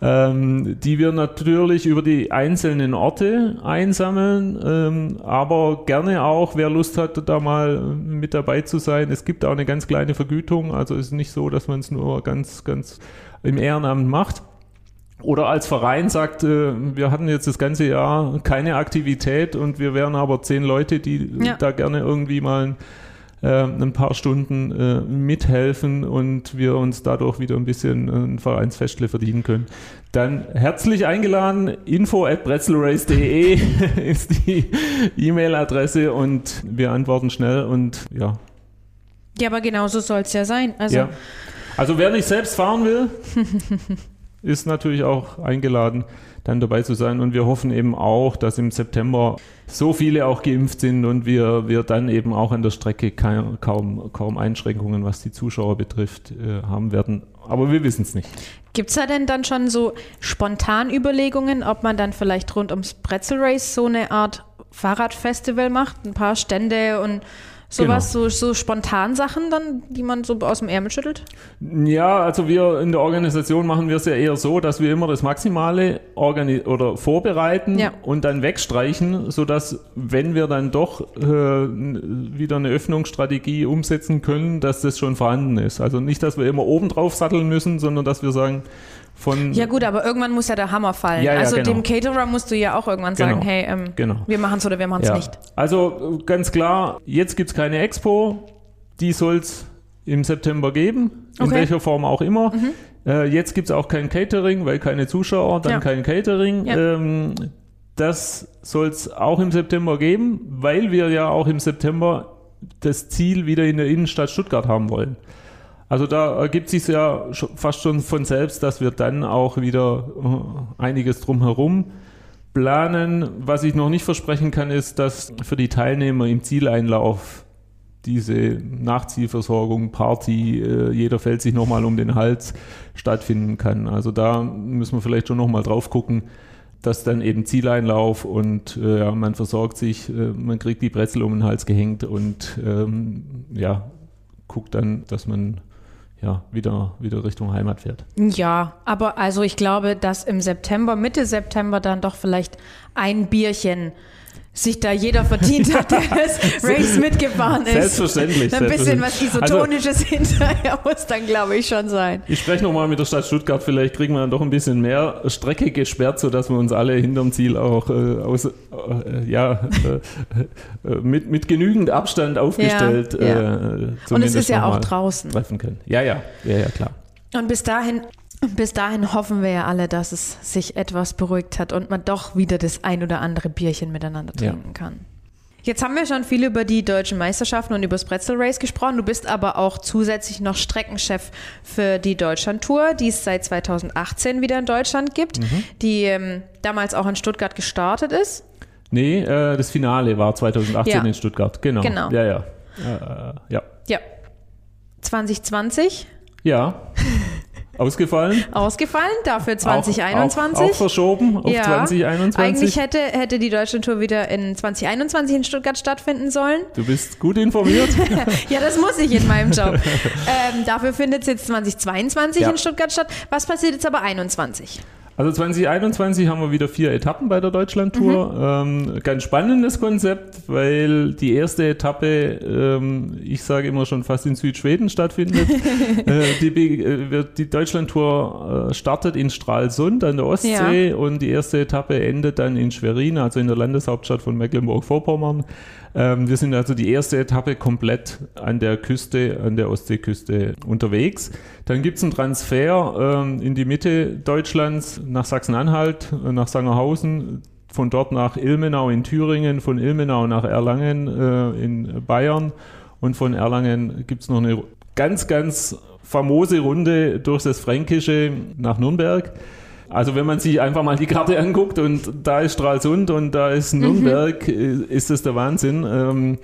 ähm, die wir natürlich über die einzelnen Orte einsammeln, ähm, aber gerne auch, wer Lust hat, da mal mit dabei zu sein. Es gibt auch eine ganz kleine Vergütung, also ist nicht so, dass man es nur ganz, ganz im Ehrenamt macht oder als Verein sagt, äh, wir hatten jetzt das ganze Jahr keine Aktivität und wir wären aber zehn Leute, die ja. da gerne irgendwie mal äh, ein paar Stunden äh, mithelfen und wir uns dadurch wieder ein bisschen ein Vereinsfestle verdienen können. Dann herzlich eingeladen, info at bretzelrace.de ist die E-Mail-Adresse und wir antworten schnell und ja. Ja, aber genau so soll es ja sein. Also, ja. also wer nicht selbst fahren will, ist natürlich auch eingeladen, dann dabei zu sein. Und wir hoffen eben auch, dass im September so viele auch geimpft sind und wir, wir dann eben auch an der Strecke kaum, kaum, Einschränkungen, was die Zuschauer betrifft, äh, haben werden. Aber wir wissen es nicht. Gibt es da denn dann schon so spontan Überlegungen, ob man dann vielleicht rund ums Pretzel Race so eine Art Fahrradfestival macht, ein paar Stände und Sowas, genau. so, so spontan Sachen dann, die man so aus dem Ärmel schüttelt? Ja, also wir in der Organisation machen wir es ja eher so, dass wir immer das Maximale organi oder vorbereiten ja. und dann wegstreichen, sodass, wenn wir dann doch äh, wieder eine Öffnungsstrategie umsetzen können, dass das schon vorhanden ist. Also nicht, dass wir immer oben drauf satteln müssen, sondern dass wir sagen, von. Ja gut, aber irgendwann muss ja der Hammer fallen. Ja, ja, also genau. dem Caterer musst du ja auch irgendwann sagen, Genau. hey, ähm, Genau. wir machen es oder wir machen es Ja. nicht. Also ganz klar, jetzt gibt es keine Expo, die soll es im September geben, in Okay. Mhm. welcher Form auch immer. Äh, jetzt gibt es auch kein Catering, weil keine Zuschauer, dann kein Catering. Ähm, das soll es auch im September geben, weil wir ja auch im September das Ziel wieder in der Innenstadt Stuttgart haben wollen. Also da ergibt sich ja fast schon von selbst, dass wir dann auch wieder äh, einiges drumherum planen. Was ich noch nicht versprechen kann, ist, dass für die Teilnehmer im Zieleinlauf diese Nachziehversorgung, Party, äh, jeder fällt sich nochmal um den Hals stattfinden kann. Also da müssen wir vielleicht schon nochmal drauf gucken, dass dann eben Zieleinlauf und äh, ja, man versorgt sich, man kriegt die Brezel um den Hals gehängt und ähm, ja, guckt dann, dass man ja, wieder, wieder Richtung Heimat fährt. Ja, aber also ich glaube, dass im September, Mitte September dann doch vielleicht ein Bierchen sich da jeder verdient hat, der das Race mitgefahren ist. Selbstverständlich. Ein bisschen was. Also, Isotonisches hinterher muss dann, glaube ich, schon sein. Ich spreche nochmal mit der Stadt Stuttgart, vielleicht kriegen wir dann doch ein bisschen mehr Strecke gesperrt, sodass wir uns alle hinterm Ziel auch äh, aus, äh, ja, äh, äh, mit, mit genügend Abstand aufgestellt Ja, ja. Äh, Und es ist ja auch draußen. treffen können. Ja, ja, ja, ja, klar. Und bis dahin, bis dahin hoffen wir ja alle, dass es sich etwas beruhigt hat und man doch wieder das ein oder andere Bierchen miteinander Ja. trinken kann. Jetzt haben wir schon viel über die deutschen Meisterschaften und über das Pretzel Race gesprochen. Du bist aber auch zusätzlich noch Streckenchef für die Deutschlandtour, die es seit 2018 wieder in Deutschland gibt, Mhm. die ähm, damals auch in Stuttgart gestartet ist. Nee, äh, das Finale war 2018 Ja. in Stuttgart. Genau. Genau. Ja, ja. Äh, ja. Ja. 2020 Ja. Ausgefallen. ausgefallen, dafür Auch, auch, 2021. auch verschoben auf Ja. 2021. Eigentlich hätte, hätte die Deutschlandtour wieder in 2021 in Stuttgart stattfinden sollen. du bist gut informiert. Ja, das muss ich in meinem Job. ähm, dafür findet es jetzt 2022 Ja. in Stuttgart statt. Was passiert jetzt aber 21? Also 2021 haben wir wieder vier Etappen bei der Deutschlandtour. Mhm. Ähm, ganz spannendes Konzept, weil die erste Etappe, ähm, ich sage immer schon fast in Südschweden stattfindet. äh, die, äh, die Deutschlandtour äh, startet in Stralsund an der Ostsee und die erste Etappe endet dann in Schwerin, also in der Landeshauptstadt von Mecklenburg-Vorpommern. Ähm, wir sind also die erste Etappe komplett an der Küste, an der Ostseeküste unterwegs. Dann gibt es einen Transfer ähm, in die Mitte Deutschlands nach Sachsen-Anhalt, äh, nach Sangerhausen, von dort nach Ilmenau in Thüringen, von Ilmenau nach Erlangen äh, in Bayern und von Erlangen gibt es noch eine ganz, ganz famose Runde durch das Fränkische nach Nürnberg. Also wenn man sich einfach mal die Karte anguckt und da ist Stralsund und da ist Nürnberg, äh, ist das der Wahnsinn, ähm,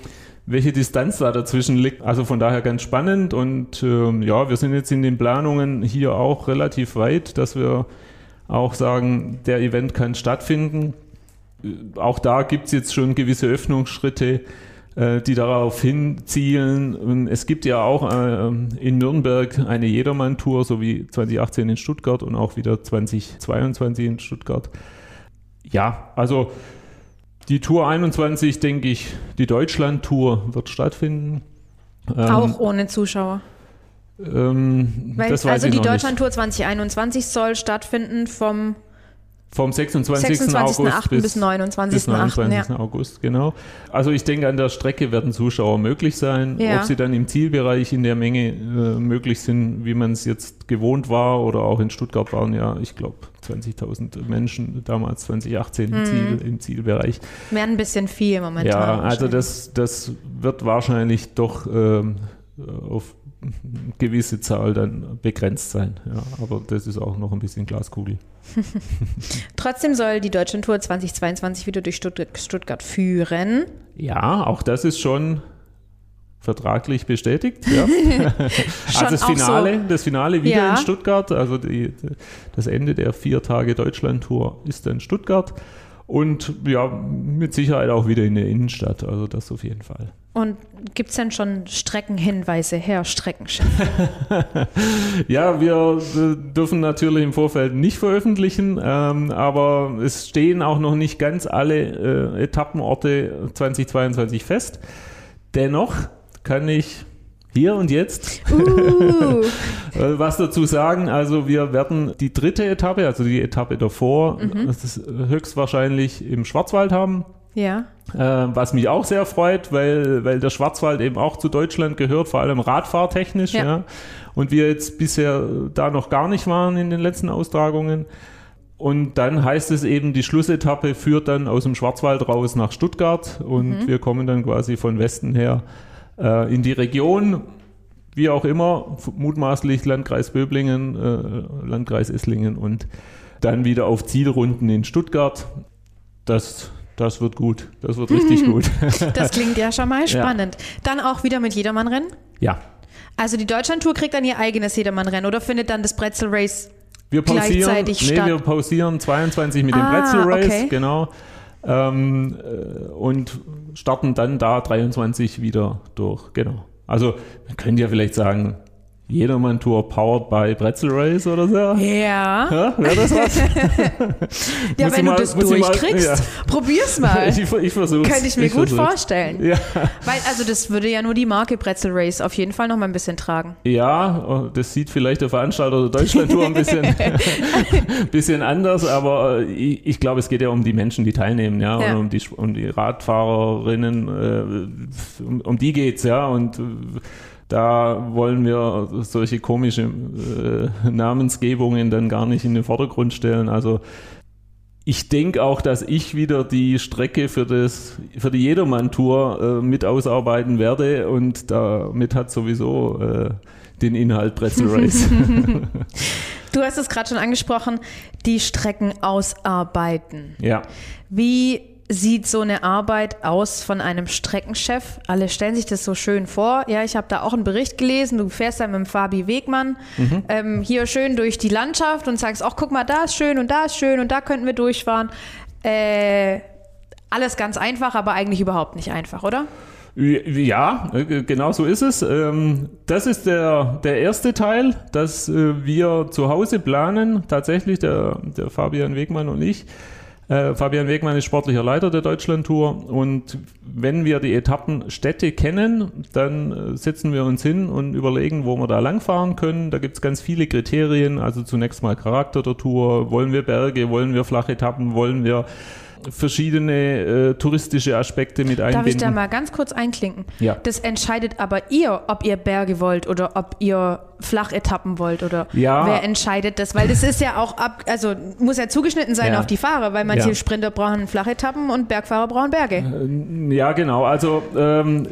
welche Distanz da dazwischen liegt. Also von daher ganz spannend und ähm, ja, wir sind jetzt in den Planungen hier auch relativ weit, dass wir auch sagen, der Event kann stattfinden. Äh, Auch da gibt es jetzt schon gewisse Öffnungsschritte, die darauf hinzielen. Es gibt ja auch äh, in Nürnberg eine Jedermann-Tour, so wie 2018 in Stuttgart und auch wieder 2022 in Stuttgart. Ja, also die Tour 21, denke ich, die Deutschland-Tour wird stattfinden. Ähm, Auch ohne Zuschauer. Ähm, Weil, also die. Deutschlandtour 2021 soll stattfinden vom Vom 26. 26.08. August bis, bis, 29.08. bis 29. Ja. August, genau. Also ich denke, an der Strecke werden Zuschauer möglich sein. Ja. Ob sie dann im Zielbereich in der Menge äh, möglich sind, wie man es jetzt gewohnt war oder auch in Stuttgart waren ja, ich glaube, 20.000 Menschen damals 2018 Mhm. im, Ziel, im Zielbereich. Wäre ein bisschen viel momentan. Ja, also das, das wird wahrscheinlich doch ähm, auf eine gewisse Zahl dann begrenzt sein. Ja, aber das ist auch noch ein bisschen Glaskugel. Trotzdem soll die Deutschlandtour 2022 wieder durch Stuttgart, Stuttgart führen. Ja, auch das ist schon vertraglich bestätigt. Ja. Also das Finale, das Finale wieder Ja. in Stuttgart. Also die, das Ende der vier Tage Deutschland-Tour ist dann Stuttgart. Und ja, mit Sicherheit auch wieder in der Innenstadt. Also das auf jeden Fall. Und gibt es denn schon Streckenhinweise, Herr Streckenchef? Ja, wir äh, dürfen natürlich im Vorfeld nicht veröffentlichen, ähm, aber es stehen auch noch nicht ganz alle äh, Etappenorte 2022 fest. Dennoch kann ich hier und jetzt Uh, was dazu sagen. Also wir werden die dritte Etappe, also die Etappe davor, Mhm. höchstwahrscheinlich im Schwarzwald haben. Ja. Äh, was mich auch sehr freut, weil, weil der Schwarzwald eben auch zu Deutschland gehört, vor allem radfahrtechnisch. Ja. Ja. Und wir jetzt bisher da noch gar nicht waren in den letzten Austragungen. Und dann heißt es eben, die Schlussetappe führt dann aus dem Schwarzwald raus nach Stuttgart und Mhm. wir kommen dann quasi von Westen her äh, in die Region, wie auch immer, mutmaßlich Landkreis Böblingen, äh, Landkreis Esslingen und dann wieder auf Zielrunden in Stuttgart. Das, das wird gut. Das wird richtig gut. Das klingt ja schon mal spannend. Dann auch wieder mit Jedermannrennen? ja. Also die Deutschlandtour kriegt dann ihr eigenes Jedermannrennen oder findet dann das Bretzel Race? Wir Gleichzeitig nee, statt. wir pausieren 22 mit dem Ah, Pretzel Race, okay. genau. Ähm, äh, und starten dann da 23 wieder durch, genau. Also, man könnte ja vielleicht sagen, Jedermann Tour powered by Pretzel Race oder so. Ja. Ja, wäre das was? Ja, ich wenn mal- du das ich mal- durchkriegst, ja. probier's mal. Ich, ich versuch's. Könnte ich mir gut versuch's. vorstellen. Ja. Weil, also das würde ja nur die Marke Bretzel Race auf jeden Fall noch mal ein bisschen tragen. Ja, oh, das sieht vielleicht der Veranstalter der Deutschlandtour ein bisschen, bisschen anders, aber äh, ich, ich glaube, es geht ja um die Menschen, die teilnehmen, ja, Ja. und um die, um die Radfahrerinnen, äh, um, um die geht's, ja, und äh, da wollen wir solche komische äh, Namensgebungen dann gar nicht in den Vordergrund stellen. Also ich denke auch, dass ich wieder die Strecke für, das, für die Jedermann-Tour äh, mit ausarbeiten werde und damit hat sowieso äh, den Inhalt Pretzel Race. Du hast es gerade schon angesprochen, die Strecken ausarbeiten. ja. Wie sieht so eine Arbeit aus von einem Streckenchef? Alle stellen sich das so schön vor. Ja, ich habe da auch einen Bericht gelesen. Du fährst dann mit dem Fabi Wegmann Mhm. ähm, hier schön durch die Landschaft und sagst, ach guck mal, da ist schön und da ist schön und da könnten wir durchfahren. Äh, alles ganz einfach, aber eigentlich überhaupt nicht einfach, oder? Ja, äh, genau so ist es. Ähm, Das ist der, der erste Teil, dass äh, wir zu Hause planen, tatsächlich der, der Fabian Wegmann und ich. Äh, Fabian Wegmann ist sportlicher Leiter der Deutschlandtour und wenn wir die Etappenstädte kennen, dann äh, setzen wir uns hin und überlegen, wo wir da langfahren können. Da gibt es ganz viele Kriterien, also zunächst mal Charakter der Tour, wollen wir Berge, wollen wir Flachetappen, wollen wir verschiedene äh, touristische Aspekte mit einbinden. Darf ich da mal ganz kurz einklinken? Ja. Das entscheidet aber ihr, ob ihr Berge wollt oder ob ihr Flachetappen wollt oder Ja. wer entscheidet das? Weil das ist ja auch ab, also muss ja zugeschnitten sein Ja. auf die Fahrer, weil manche Ja. Sprinter brauchen Flachetappen und Bergfahrer brauchen Berge. Ja, genau. Also ähm,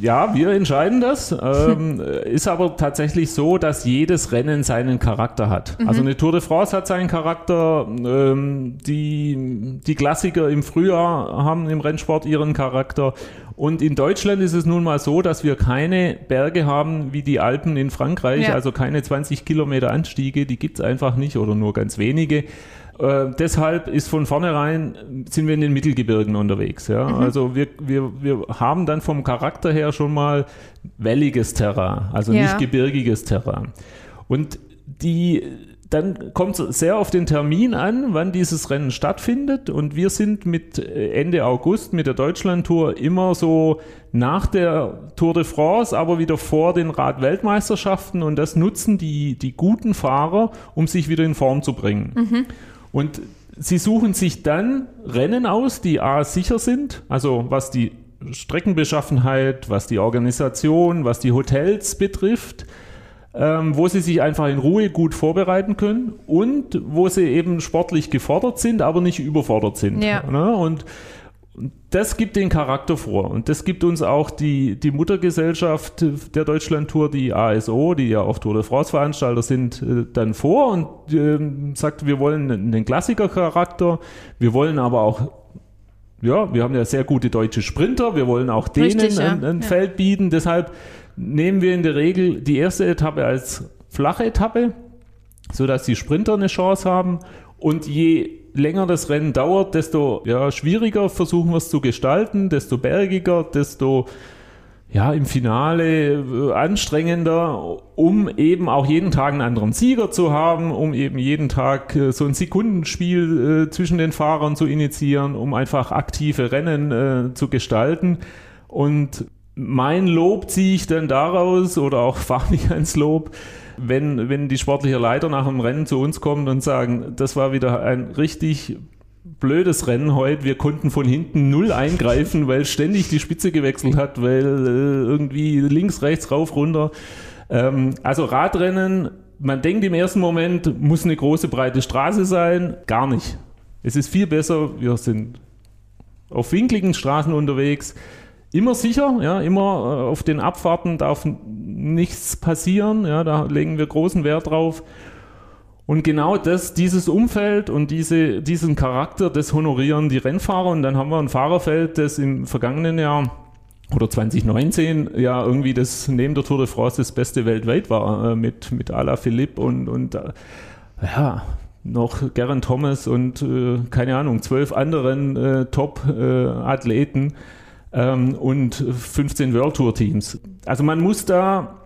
ja, wir entscheiden das. Ähm, ist aber tatsächlich so, dass jedes Rennen seinen Charakter hat. Also eine Tour de France hat seinen Charakter. Ähm, die, die Klassiker im Frühjahr haben im Rennsport ihren Charakter. Und in Deutschland ist es nun mal so, dass wir keine Berge haben wie die Alpen in Frankreich, Ja. also keine 20 Kilometer Anstiege, die gibt es einfach nicht oder nur ganz wenige. Äh, deshalb ist von vornherein, sind wir in den Mittelgebirgen unterwegs. Ja? Mhm. Also wir, wir, wir haben dann vom Charakter her schon mal welliges Terrain, also Ja. nicht gebirgiges Terrain. Und die, dann kommt es sehr auf den Termin an, wann dieses Rennen stattfindet. Und wir sind mit äh, Ende August mit der Deutschlandtour immer so nach der Tour de France, aber wieder vor den Rad-Weltmeisterschaften. Und das nutzen die, die guten Fahrer, um sich wieder in Form zu bringen. Und sie suchen sich dann Rennen aus, die A sicher sind, also was die Streckenbeschaffenheit, was die Organisation, was die Hotels betrifft, ähm, wo sie sich einfach in Ruhe gut vorbereiten können und wo sie eben sportlich gefordert sind, aber nicht überfordert sind. Ja. Ne? Und das gibt den Charakter vor. Und das gibt uns auch die, die Muttergesellschaft der Deutschlandtour, die ASO, die ja auch Tour de France-Veranstalter sind, äh, dann vor und ähm, sagt, wir wollen einen Klassikercharakter, wir wollen aber auch ja, wir haben ja sehr gute deutsche Sprinter, wir wollen auch denen Richtig, ja. ein, ein Ja. Feld bieten. Deshalb nehmen wir in der Regel die erste Etappe als flache Etappe, sodass die Sprinter eine Chance haben. Und je länger das Rennen dauert, desto ja, schwieriger versuchen wir es zu gestalten, desto bergiger, desto ja, im Finale äh, anstrengender, um eben auch jeden Tag einen anderen Sieger zu haben, um eben jeden Tag äh, so ein Sekundenspiel äh, zwischen den Fahrern zu initiieren, um einfach aktive Rennen zu gestalten. Und mein Lob ziehe ich dann daraus oder auch Fabians Lob, wenn, wenn die sportliche Leiter nach dem Rennen zu uns kommen und sagen, das war wieder ein richtig blödes Rennen heute. Wir konnten von hinten null eingreifen, weil ständig die Spitze gewechselt hat, weil äh, irgendwie links, rechts, rauf, runter. Ähm, also Radrennen, man denkt im ersten Moment, muss eine große, breite Straße sein. Gar nicht. Es ist viel besser, wir sind auf winkligen Straßen unterwegs. Immer sicher, ja, immer äh, auf den Abfahrten darf nichts passieren, ja, da legen wir großen Wert drauf. Und genau das, dieses Umfeld und diese, diesen Charakter, das honorieren die Rennfahrer. Und dann haben wir ein Fahrerfeld, das im vergangenen Jahr oder 2019 ja irgendwie das neben der Tour de France das beste weltweit war, äh, mit, mit Ala Philipp und, und äh, ja, noch Geraint Thomas und äh, keine Ahnung, zwölf anderen äh, Top-Athleten ähm, und 15 World Tour Teams. Also man muss da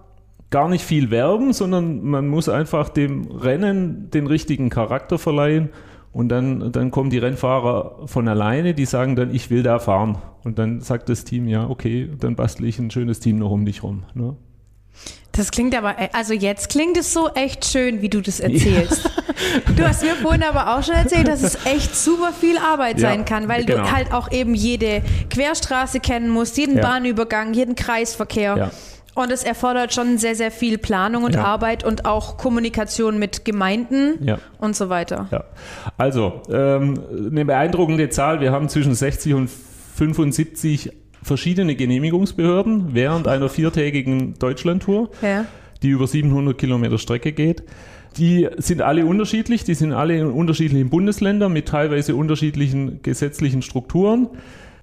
gar nicht viel werben, sondern man muss einfach dem Rennen den richtigen Charakter verleihen und dann, dann kommen die Rennfahrer von alleine, die sagen dann, ich will da fahren. Und dann sagt das Team, ja, okay, dann bastle ich ein schönes Team noch um dich rum. Ne? Das klingt aber, also jetzt klingt es so echt schön, wie du das erzählst. Ja. Du hast mir vorhin aber auch schon erzählt, dass es echt super viel Arbeit ja, sein kann, weil genau. du halt auch eben jede Querstraße kennen musst, jeden ja. Bahnübergang, jeden Kreisverkehr. Und es erfordert schon sehr, sehr viel Planung und Arbeit und auch Kommunikation mit Gemeinden und so weiter. Also, ähm, eine beeindruckende Zahl. Wir haben zwischen 60 und 75 verschiedene Genehmigungsbehörden während einer viertägigen Deutschlandtour, ja. die über 700 Kilometer Strecke geht. Die sind alle unterschiedlich, die sind alle in unterschiedlichen Bundesländern mit teilweise unterschiedlichen gesetzlichen Strukturen.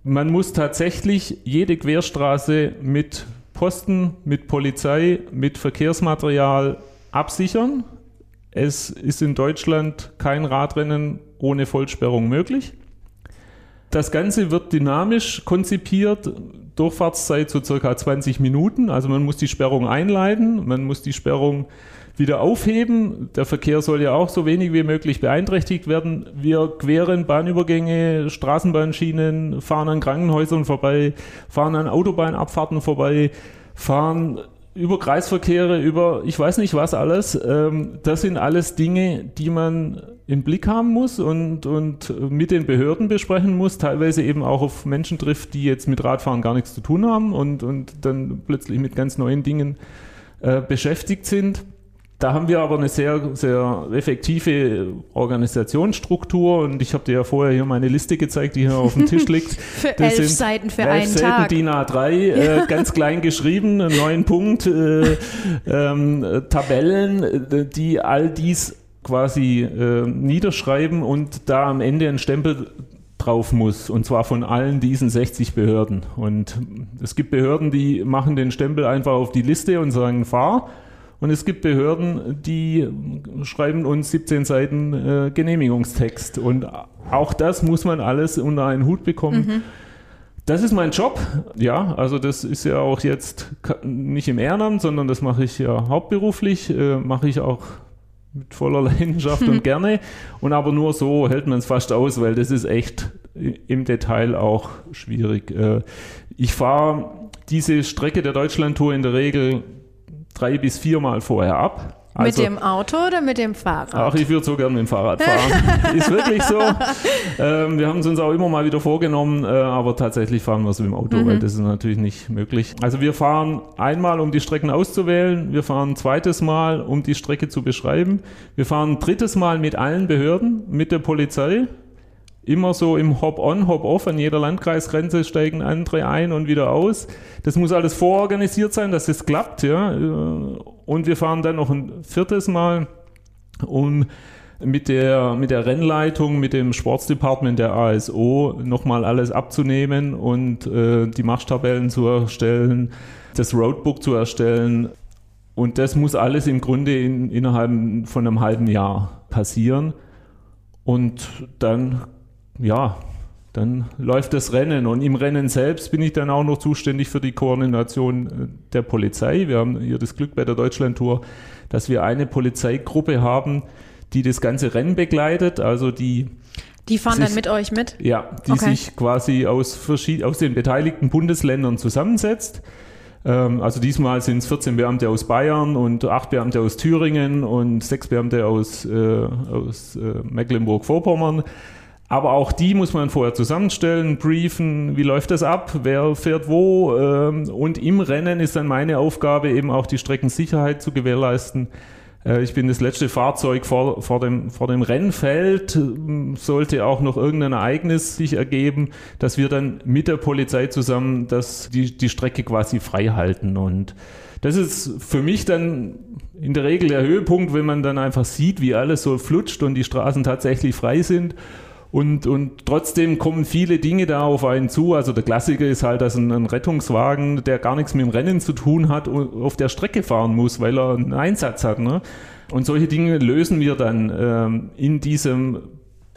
Man muss tatsächlich jede Querstraße mit Posten, mit Polizei, mit Verkehrsmaterial absichern. Es ist in Deutschland kein Radrennen ohne Vollsperrung möglich. Das Ganze wird dynamisch konzipiert, Durchfahrtszeit so circa 20 Minuten. Also man muss die Sperrung einleiten, man muss die Sperrung wieder aufheben. Der Verkehr soll ja auch so wenig wie möglich beeinträchtigt werden. Wir queren Bahnübergänge, Straßenbahnschienen, fahren an Krankenhäusern vorbei, fahren an Autobahnabfahrten vorbei, fahren über Kreisverkehre, über ich weiß nicht was alles. Ähm, das sind alles Dinge, die man im Blick haben muss und, und mit den Behörden besprechen muss, teilweise eben auch auf Menschen trifft, die jetzt mit Radfahren gar nichts zu tun haben und, und dann plötzlich mit ganz neuen Dingen äh, beschäftigt sind. Da haben wir aber eine sehr, sehr effektive Organisationsstruktur und ich habe dir ja vorher hier meine Liste gezeigt, die hier auf dem Tisch liegt. für das elf Seiten für elf einen Seiten Tag. DIN A3, äh, ganz klein geschrieben, neun Punkt, äh, ähm, Tabellen, äh, die all dies quasi äh, niederschreiben und da am Ende ein Stempel drauf muss, und zwar von allen diesen 60 Behörden. Und es gibt Behörden, die machen den Stempel einfach auf die Liste und sagen, fahr. Und es gibt Behörden, die schreiben uns 17 Seiten äh, Genehmigungstext. Und auch das muss man alles unter einen Hut bekommen. Mhm. Das ist mein Job. Ja, also das ist ja auch jetzt nicht im Ehrenamt, sondern das mache ich ja hauptberuflich, äh, mache ich auch mit voller Leidenschaft und gerne. Und aber nur so hält man es fast aus, weil das ist echt im Detail auch schwierig. Äh, ich fahre diese Strecke der Deutschlandtour in der Regel drei bis viermal vorher ab. Also, mit dem Auto oder mit dem Fahrrad? Ach, ich würde so gerne mit dem Fahrrad fahren. ist wirklich so. Ähm, wir haben es uns auch immer mal wieder vorgenommen, äh, aber tatsächlich fahren wir es mit dem Auto, mhm. weil das ist natürlich nicht möglich. Also wir fahren einmal, um die Strecken auszuwählen. Wir fahren ein zweites Mal, um die Strecke zu beschreiben. Wir fahren ein drittes Mal mit allen Behörden, mit der Polizei immer so im Hop-on, Hop-off an jeder Landkreisgrenze steigen andere ein und wieder aus. Das muss alles vororganisiert sein, dass es klappt, ja. Und wir fahren dann noch ein viertes Mal, um mit der, mit der Rennleitung, mit dem Sportsdepartment der ASO nochmal alles abzunehmen und äh, die Marschtabellen zu erstellen, das Roadbook zu erstellen. Und das muss alles im Grunde in, innerhalb von einem halben Jahr passieren. Und dann ja, dann läuft das Rennen. Und im Rennen selbst bin ich dann auch noch zuständig für die Koordination äh, der Polizei. Wir haben hier das Glück bei der Deutschlandtour, dass wir eine Polizeigruppe haben, die das ganze Rennen begleitet, also die Die fahren Es dann mit euch mit? Ja, die Okay. sich quasi aus, verschied aus den beteiligten Bundesländern zusammensetzt. Ähm, also diesmal sind es 14 Beamte aus Bayern und 8 Beamte aus Thüringen und 6 Beamte aus, äh, aus äh, Mecklenburg-Vorpommern. Aber auch die muss man vorher zusammenstellen, briefen, wie läuft das ab, wer fährt wo. Ähm, und im Rennen ist dann meine Aufgabe eben auch die Streckensicherheit zu gewährleisten. Äh, Ich bin das letzte Fahrzeug vor, vor, dem, vor dem Rennfeld. Sollte auch noch irgendein Ereignis sich ergeben, dass wir dann mit der Polizei zusammen das, die, die Strecke quasi frei halten. Und das ist für mich dann in der Regel der Höhepunkt, wenn man dann einfach sieht, wie alles so flutscht und die Straßen tatsächlich frei sind. Und, und trotzdem kommen viele Dinge da auf einen zu. Also der Klassiker ist halt, dass ein, ein Rettungswagen, der gar nichts mit dem Rennen zu tun hat, auf der Strecke fahren muss, weil er einen Einsatz hat. Ne? Und solche Dinge lösen wir dann ähm, in diesem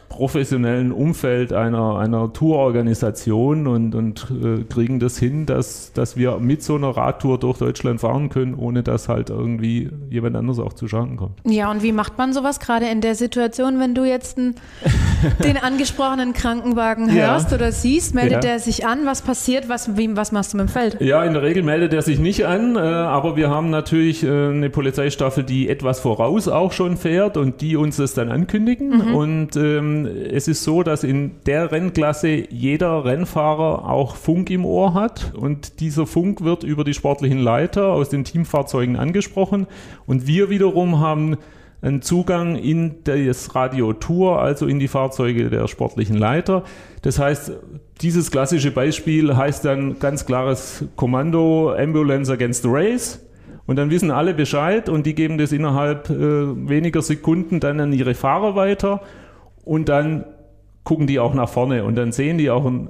professionellen Umfeld einer, einer Tourorganisation und, und äh, kriegen das hin, dass, dass wir mit so einer Radtour durch Deutschland fahren können, ohne dass halt irgendwie jemand anderes auch zu Schaden kommt. Ja, und wie macht man sowas gerade in der Situation, wenn du jetzt n- den angesprochenen Krankenwagen Ja. hörst oder siehst? Meldet Ja. der sich an? Was passiert? Was, wie, was machst du mit dem Feld? Ja, in der Regel meldet er sich nicht an, äh, aber wir haben natürlich äh, eine Polizeistaffel, die etwas voraus auch schon fährt und die uns das dann ankündigen. Und ähm, es ist so, dass in der Rennklasse jeder Rennfahrer auch Funk im Ohr hat und dieser Funk wird über die sportlichen Leiter aus den Teamfahrzeugen angesprochen und wir wiederum haben einen Zugang in das Radio Tour, also in die Fahrzeuge der sportlichen Leiter. Das heißt, dieses klassische Beispiel heißt dann ganz klares Kommando Ambulance Against the Race. Und dann wissen alle Bescheid und die geben das innerhalb äh, weniger Sekunden dann an ihre Fahrer weiter und dann gucken die auch nach vorne und dann sehen die auch ein,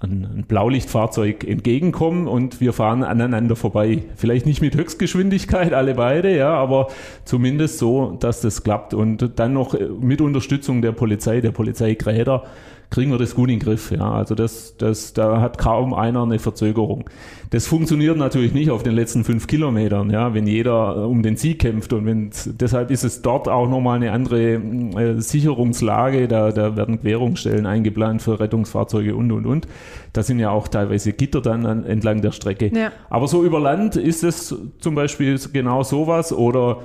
ein, ein Blaulichtfahrzeug entgegenkommen und wir fahren aneinander vorbei. Vielleicht nicht mit Höchstgeschwindigkeit, alle beide, ja, aber zumindest so, dass das klappt. Und dann noch äh, mit Unterstützung der Polizei, der Polizeigräder, kriegen wir das gut in den Griff. Ja, also das, das, da hat kaum einer eine Verzögerung. Das funktioniert natürlich nicht auf den letzten fünf Kilometern, ja, wenn jeder äh, um den Sieg kämpft und wenn deshalb ist es dort auch nochmal eine andere äh, Sicherungslage. Da, da werden Querungsstellen eingeplant für Rettungsfahrzeuge und und und. Da sind ja auch teilweise Gitter dann an, entlang der Strecke. Ja. Aber so über Land ist es zum Beispiel genau sowas oder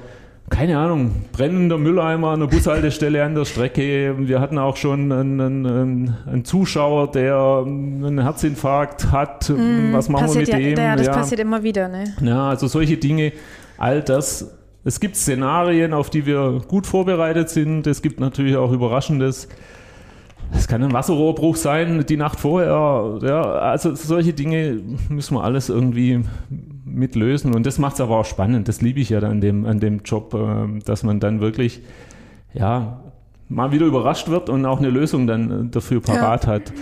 keine Ahnung, brennender Mülleimer an der Bushaltestelle an der Strecke. Wir hatten auch schon einen, einen, einen Zuschauer, der einen Herzinfarkt hat. Was machen wir mit ja, dem? ja, das Ja. passiert immer wieder, ne? Ja, also solche Dinge, all das. Es gibt Szenarien, auf die wir gut vorbereitet sind. Es gibt natürlich auch Überraschendes. Es kann ein Wasserrohrbruch sein, die Nacht vorher. Ja, also solche Dinge müssen wir alles irgendwie mitlösen. Und das macht es aber auch spannend. Das liebe ich ja an dem, an dem Job, ähm, dass man dann wirklich, ja, mal wieder überrascht wird und auch eine Lösung dann äh, dafür parat hat.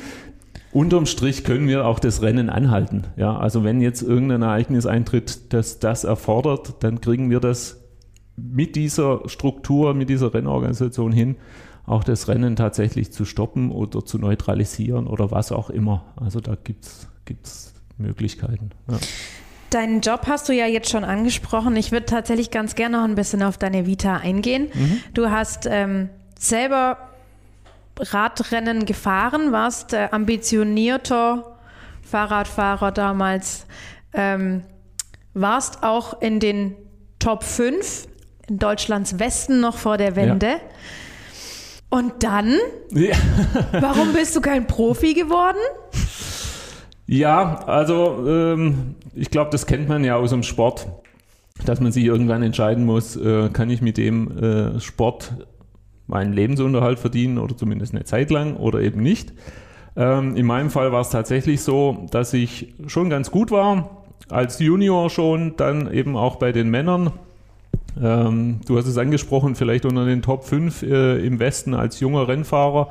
Unterm Strich können wir auch das Rennen anhalten. Ja, also wenn jetzt irgendein Ereignis eintritt, das das erfordert, dann kriegen wir das mit dieser Struktur, mit dieser Rennorganisation hin, auch das Rennen tatsächlich zu stoppen oder zu neutralisieren oder was auch immer. Also da gibt es Möglichkeiten. Ja. Deinen Job hast du ja jetzt schon angesprochen. Ich würde tatsächlich ganz gerne noch ein bisschen auf deine Vita eingehen. Du hast ähm, selber Radrennen gefahren, warst äh, ambitionierter Fahrradfahrer damals, ähm, warst auch in den Top 5 in Deutschlands Westen noch vor der Wende. Und dann, Ja. warum bist du kein Profi geworden? Ja, also ähm, ich glaube, das kennt man ja aus dem Sport, dass man sich irgendwann entscheiden muss, äh, kann ich mit dem äh, Sport meinen Lebensunterhalt verdienen oder zumindest eine Zeit lang oder eben nicht. Ähm, in meinem Fall war es tatsächlich so, dass ich schon ganz gut war, als Junior schon, dann eben auch bei den Männern. Ähm, du hast es angesprochen, vielleicht unter den Top 5 äh, im Westen als junger Rennfahrer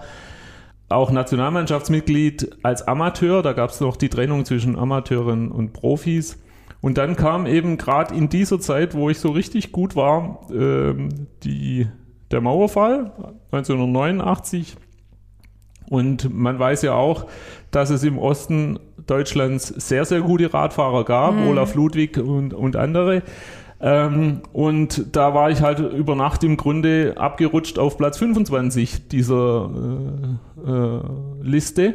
auch Nationalmannschaftsmitglied als Amateur. Da gab es noch die Trennung zwischen Amateuren und Profis. Und dann kam eben gerade in dieser Zeit, wo ich so richtig gut war, ähm, die, der Mauerfall 1989. Und man weiß ja auch, dass es im Osten Deutschlands sehr, sehr gute Radfahrer gab, Olaf Ludwig und, und andere. Ähm, und da war ich halt über Nacht im Grunde abgerutscht auf Platz 25 dieser äh, äh, Liste.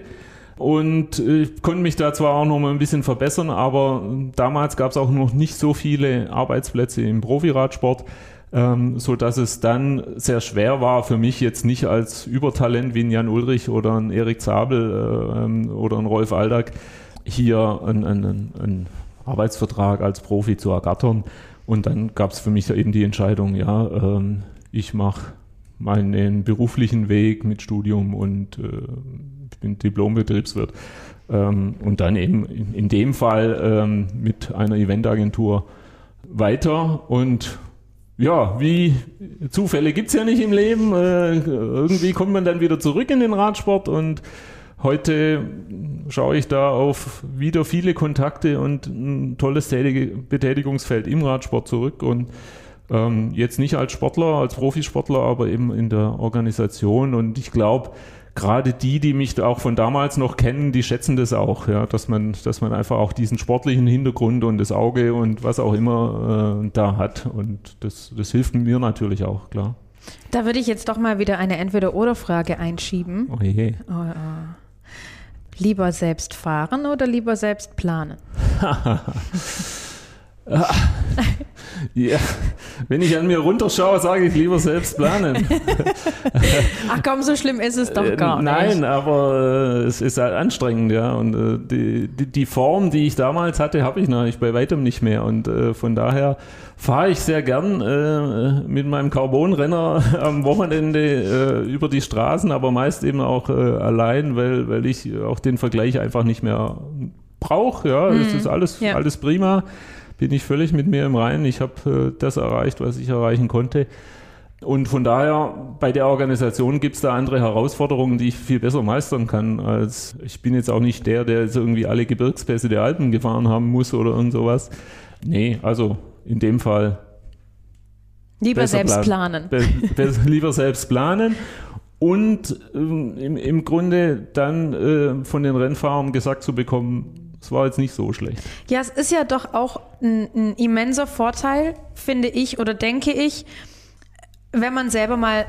Und ich konnte mich da zwar auch noch mal ein bisschen verbessern, aber damals gab es auch noch nicht so viele Arbeitsplätze im Profiradsport, ähm, so dass es dann sehr schwer war für mich jetzt nicht als Übertalent wie ein Jan Ulrich oder ein Erik Zabel äh, ähm, oder ein Rolf Aldag hier einen, einen, einen Arbeitsvertrag als Profi zu ergattern. Und dann gab es für mich eben die Entscheidung, ja, ähm, ich mache meinen beruflichen Weg mit Studium und äh, bin Diplombetriebswirt. Ähm, und dann eben in, in dem Fall ähm, mit einer Eventagentur weiter. Und ja, wie Zufälle gibt es ja nicht im Leben. Äh, irgendwie kommt man dann wieder zurück in den Radsport und heute schaue ich da auf wieder viele Kontakte und ein tolles Betätigungsfeld im Radsport zurück und ähm, jetzt nicht als Sportler, als Profisportler, aber eben in der Organisation und ich glaube, gerade die, die mich auch von damals noch kennen, die schätzen das auch, ja, dass man, dass man einfach auch diesen sportlichen Hintergrund und das Auge und was auch immer äh, da hat. Und das, das hilft mir natürlich auch, klar. Da würde ich jetzt doch mal wieder eine Entweder-Oder-Frage einschieben. Oh je. Oh, oh. Lieber selbst fahren oder lieber selbst planen? ja, wenn ich an mir runterschaue, sage ich lieber selbst planen. Ach komm, so schlimm ist es doch äh, gar nicht. Nein, aber äh, es ist halt anstrengend, ja. Und äh, die, die, die, Form, die ich damals hatte, habe ich natürlich bei weitem nicht mehr. Und von daher fahre ich sehr gern mit meinem Carbonrenner am Wochenende über die Straßen, aber meist eben auch allein, weil, weil ich auch den Vergleich einfach nicht mehr brauche. Ja, es mhm. ist alles, ja. alles prima bin ich völlig mit mir im Reinen. Ich habe äh, das erreicht, was ich erreichen konnte. Und von daher, bei der Organisation gibt es da andere Herausforderungen, die ich viel besser meistern kann. Als ich bin jetzt auch nicht der, der jetzt irgendwie alle Gebirgspässe der Alpen gefahren haben muss oder irgend sowas. Nee, also in dem Fall. Lieber selbst planen. planen. Be lieber selbst planen. Und ähm, im, im Grunde dann äh, von den Rennfahrern gesagt zu bekommen, es war jetzt nicht so schlecht. Ja, es ist ja doch auch ein, ein immenser Vorteil, finde ich oder denke ich, wenn man selber mal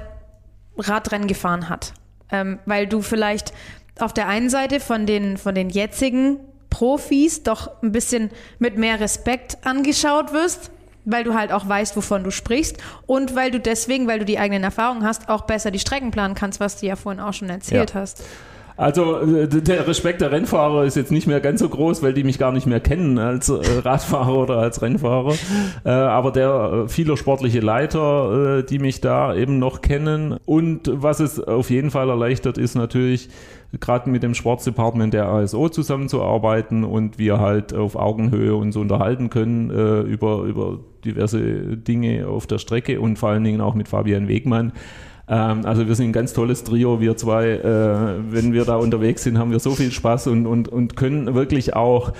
Radrennen gefahren hat. Ähm, weil du vielleicht auf der einen Seite von den, von den jetzigen Profis doch ein bisschen mit mehr Respekt angeschaut wirst, weil du halt auch weißt, wovon du sprichst und weil du deswegen, weil du die eigenen Erfahrungen hast, auch besser die Strecken planen kannst, was du ja vorhin auch schon erzählt ja. hast. Also äh, der Respekt der Rennfahrer ist jetzt nicht mehr ganz so groß, weil die mich gar nicht mehr kennen als äh, Radfahrer oder als Rennfahrer. Äh, aber der viele sportliche Leiter, die mich da eben noch kennen. Und was es auf jeden Fall erleichtert, ist natürlich gerade mit dem Sportsdepartment der ASO zusammenzuarbeiten und wir halt auf Augenhöhe uns unterhalten können über, über diverse Dinge auf der Strecke und vor allen Dingen auch mit Fabian Wegmann ähm, also wir sind ein ganz tolles Trio, wir zwei. Äh, wenn wir da unterwegs sind, haben wir so viel Spaß und, und, und können wirklich auch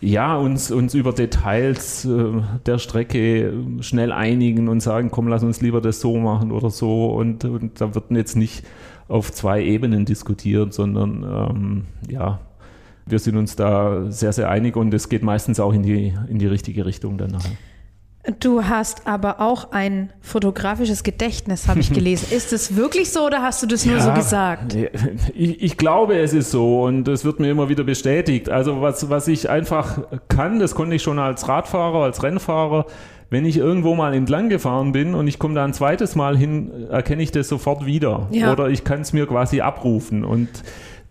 ja, uns, uns über Details äh, der Strecke schnell einigen und sagen, komm, lass uns lieber das so machen oder so. Und, und da wird jetzt nicht auf zwei Ebenen diskutiert, sondern ähm, ja, wir sind uns da sehr, sehr einig und es geht meistens auch in die, in die richtige Richtung danach. Du hast aber auch ein fotografisches Gedächtnis, habe ich gelesen. ist es wirklich so oder hast du das nur ja, so gesagt? Ich, ich, glaube, es ist so und es wird mir immer wieder bestätigt. Also was, was ich einfach kann, das konnte ich schon als Radfahrer, als Rennfahrer, wenn ich irgendwo mal entlang gefahren bin und ich komme da ein zweites Mal hin, erkenne ich das sofort wieder. Ja. Oder ich kann es mir quasi abrufen. Und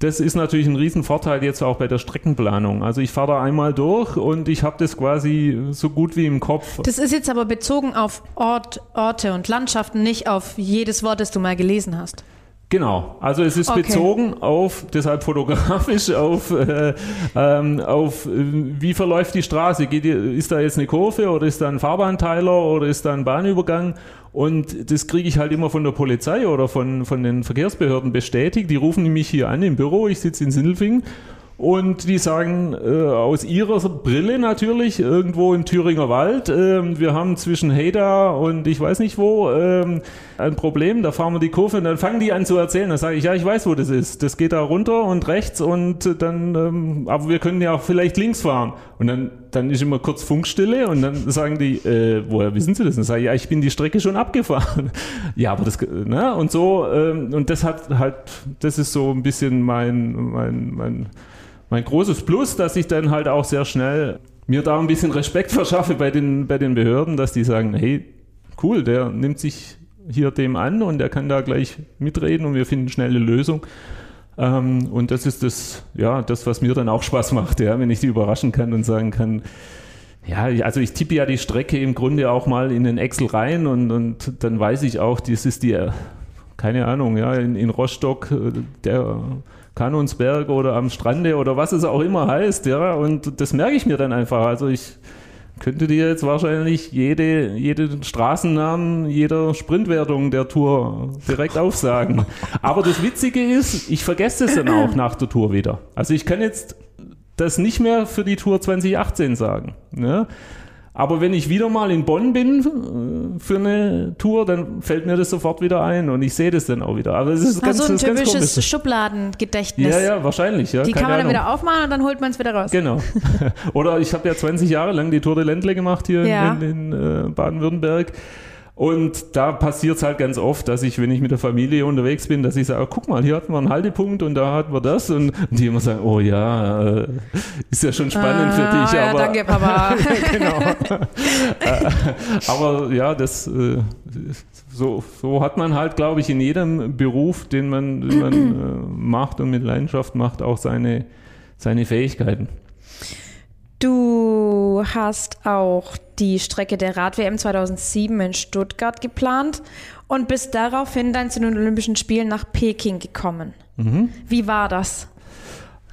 das ist natürlich ein Riesenvorteil jetzt auch bei der Streckenplanung. Also ich fahre da einmal durch und ich habe das quasi so gut wie im Kopf. Das ist jetzt aber bezogen auf Ort, Orte und Landschaften, nicht auf jedes Wort, das du mal gelesen hast. Genau, also es ist okay. bezogen auf, deshalb fotografisch, auf, äh, ähm, auf wie verläuft die Straße. Geht, ist da jetzt eine Kurve oder ist da ein Fahrbahnteiler oder ist da ein Bahnübergang? Und das kriege ich halt immer von der Polizei oder von, von den Verkehrsbehörden bestätigt. Die rufen mich hier an im Büro, ich sitze in Sindelfingen und die sagen äh, aus ihrer Brille natürlich, irgendwo im Thüringer Wald, äh, wir haben zwischen Heda und ich weiß nicht wo äh, ein Problem, da fahren wir die Kurve und dann fangen die an zu erzählen. Dann sage ich, ja, ich weiß, wo das ist. Das geht da runter und rechts und dann, ähm, aber wir können ja auch vielleicht links fahren. Und dann dann ist immer kurz Funkstille und dann sagen die, äh, woher wissen Sie das? Und dann sage ich, ja, ich bin die Strecke schon abgefahren. ja, aber das, ne? Und so, ähm, und das hat halt, das ist so ein bisschen mein, mein, mein, mein großes Plus, dass ich dann halt auch sehr schnell mir da ein bisschen Respekt verschaffe bei den, bei den Behörden, dass die sagen, hey, cool, der nimmt sich hier dem an und der kann da gleich mitreden und wir finden schnell eine Lösung. Ähm, und das ist das, ja, das, was mir dann auch Spaß macht, ja, wenn ich die überraschen kann und sagen kann, ja, also ich tippe ja die Strecke im Grunde auch mal in den Excel rein und, und dann weiß ich auch, das ist die, keine Ahnung, ja, in, in Rostock, äh, der Kanonsberg oder am Strande oder was es auch immer heißt, ja, und das merke ich mir dann einfach. Also ich könnte dir jetzt wahrscheinlich jede, jeden Straßennamen jeder Sprintwertung der Tour direkt aufsagen. Aber das Witzige ist, ich vergesse es dann auch nach der Tour wieder. Also ich kann jetzt das nicht mehr für die Tour 2018 sagen. Ne? Aber wenn ich wieder mal in Bonn bin äh, für eine Tour, dann fällt mir das sofort wieder ein und ich sehe das dann auch wieder. Aber es ist ganz, also ein typisches Schubladengedächtnis. Ja, ja, wahrscheinlich. Ja. Die Keine kann man dann Ahnung. wieder aufmachen und dann holt man es wieder raus. Genau. Oder ich habe ja 20 Jahre lang die Tour de Ländle gemacht hier Ja. in, in, äh, Baden-Württemberg. Und da passiert es halt ganz oft, dass ich, wenn ich mit der Familie unterwegs bin, dass ich sage, oh, guck mal, hier hatten wir einen Haltepunkt und da hatten wir das. Und, und die immer sagen, oh ja, äh, ist ja schon spannend für Ah, dich. ja, aber, danke, Papa. genau. Äh, aber ja, das äh, so, so hat man halt, glaube ich, in jedem Beruf, den man, den man macht und mit Leidenschaft macht, auch seine, seine Fähigkeiten. Du hast auch die Strecke der Rad-WM 2007 in Stuttgart geplant und bist daraufhin dann zu den Olympischen Spielen nach Peking gekommen. Wie war das?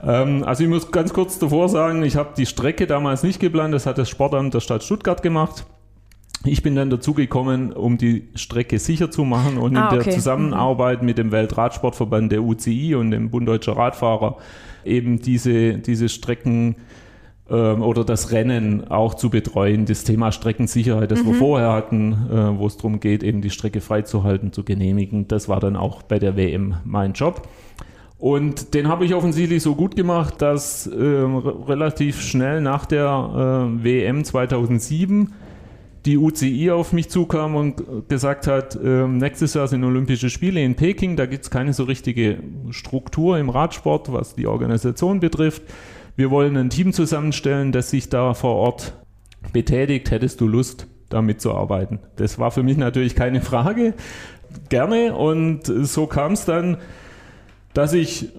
Ähm, also ich muss ganz kurz davor sagen, ich habe die Strecke damals nicht geplant, das hat das Sportamt der Stadt Stuttgart gemacht. Ich bin dann dazugekommen, um die Strecke sicher zu machen und Ah, in okay. der Zusammenarbeit mit dem Weltradsportverband der UCI und dem Bund Deutscher Radfahrer eben diese, diese Strecken ähm, oder das Rennen auch zu betreuen. Das Thema Streckensicherheit, das wir vorher hatten, äh, wo es darum geht, eben die Strecke freizuhalten, zu genehmigen, das war dann auch bei der WM mein Job. Und den habe ich offensichtlich so gut gemacht, dass re- relativ schnell nach der äh, WM 2007 die UCI auf mich zukam und gesagt hat, ähm, nächstes Jahr sind Olympische Spiele in Peking, da gibt es keine so richtige Struktur im Radsport, was die Organisation betrifft. Wir wollen ein Team zusammenstellen, das sich da vor Ort betätigt. Hättest du Lust, da mitzuarbeiten? Das war für mich natürlich keine Frage. Gerne. Und so kam es dann, dass ich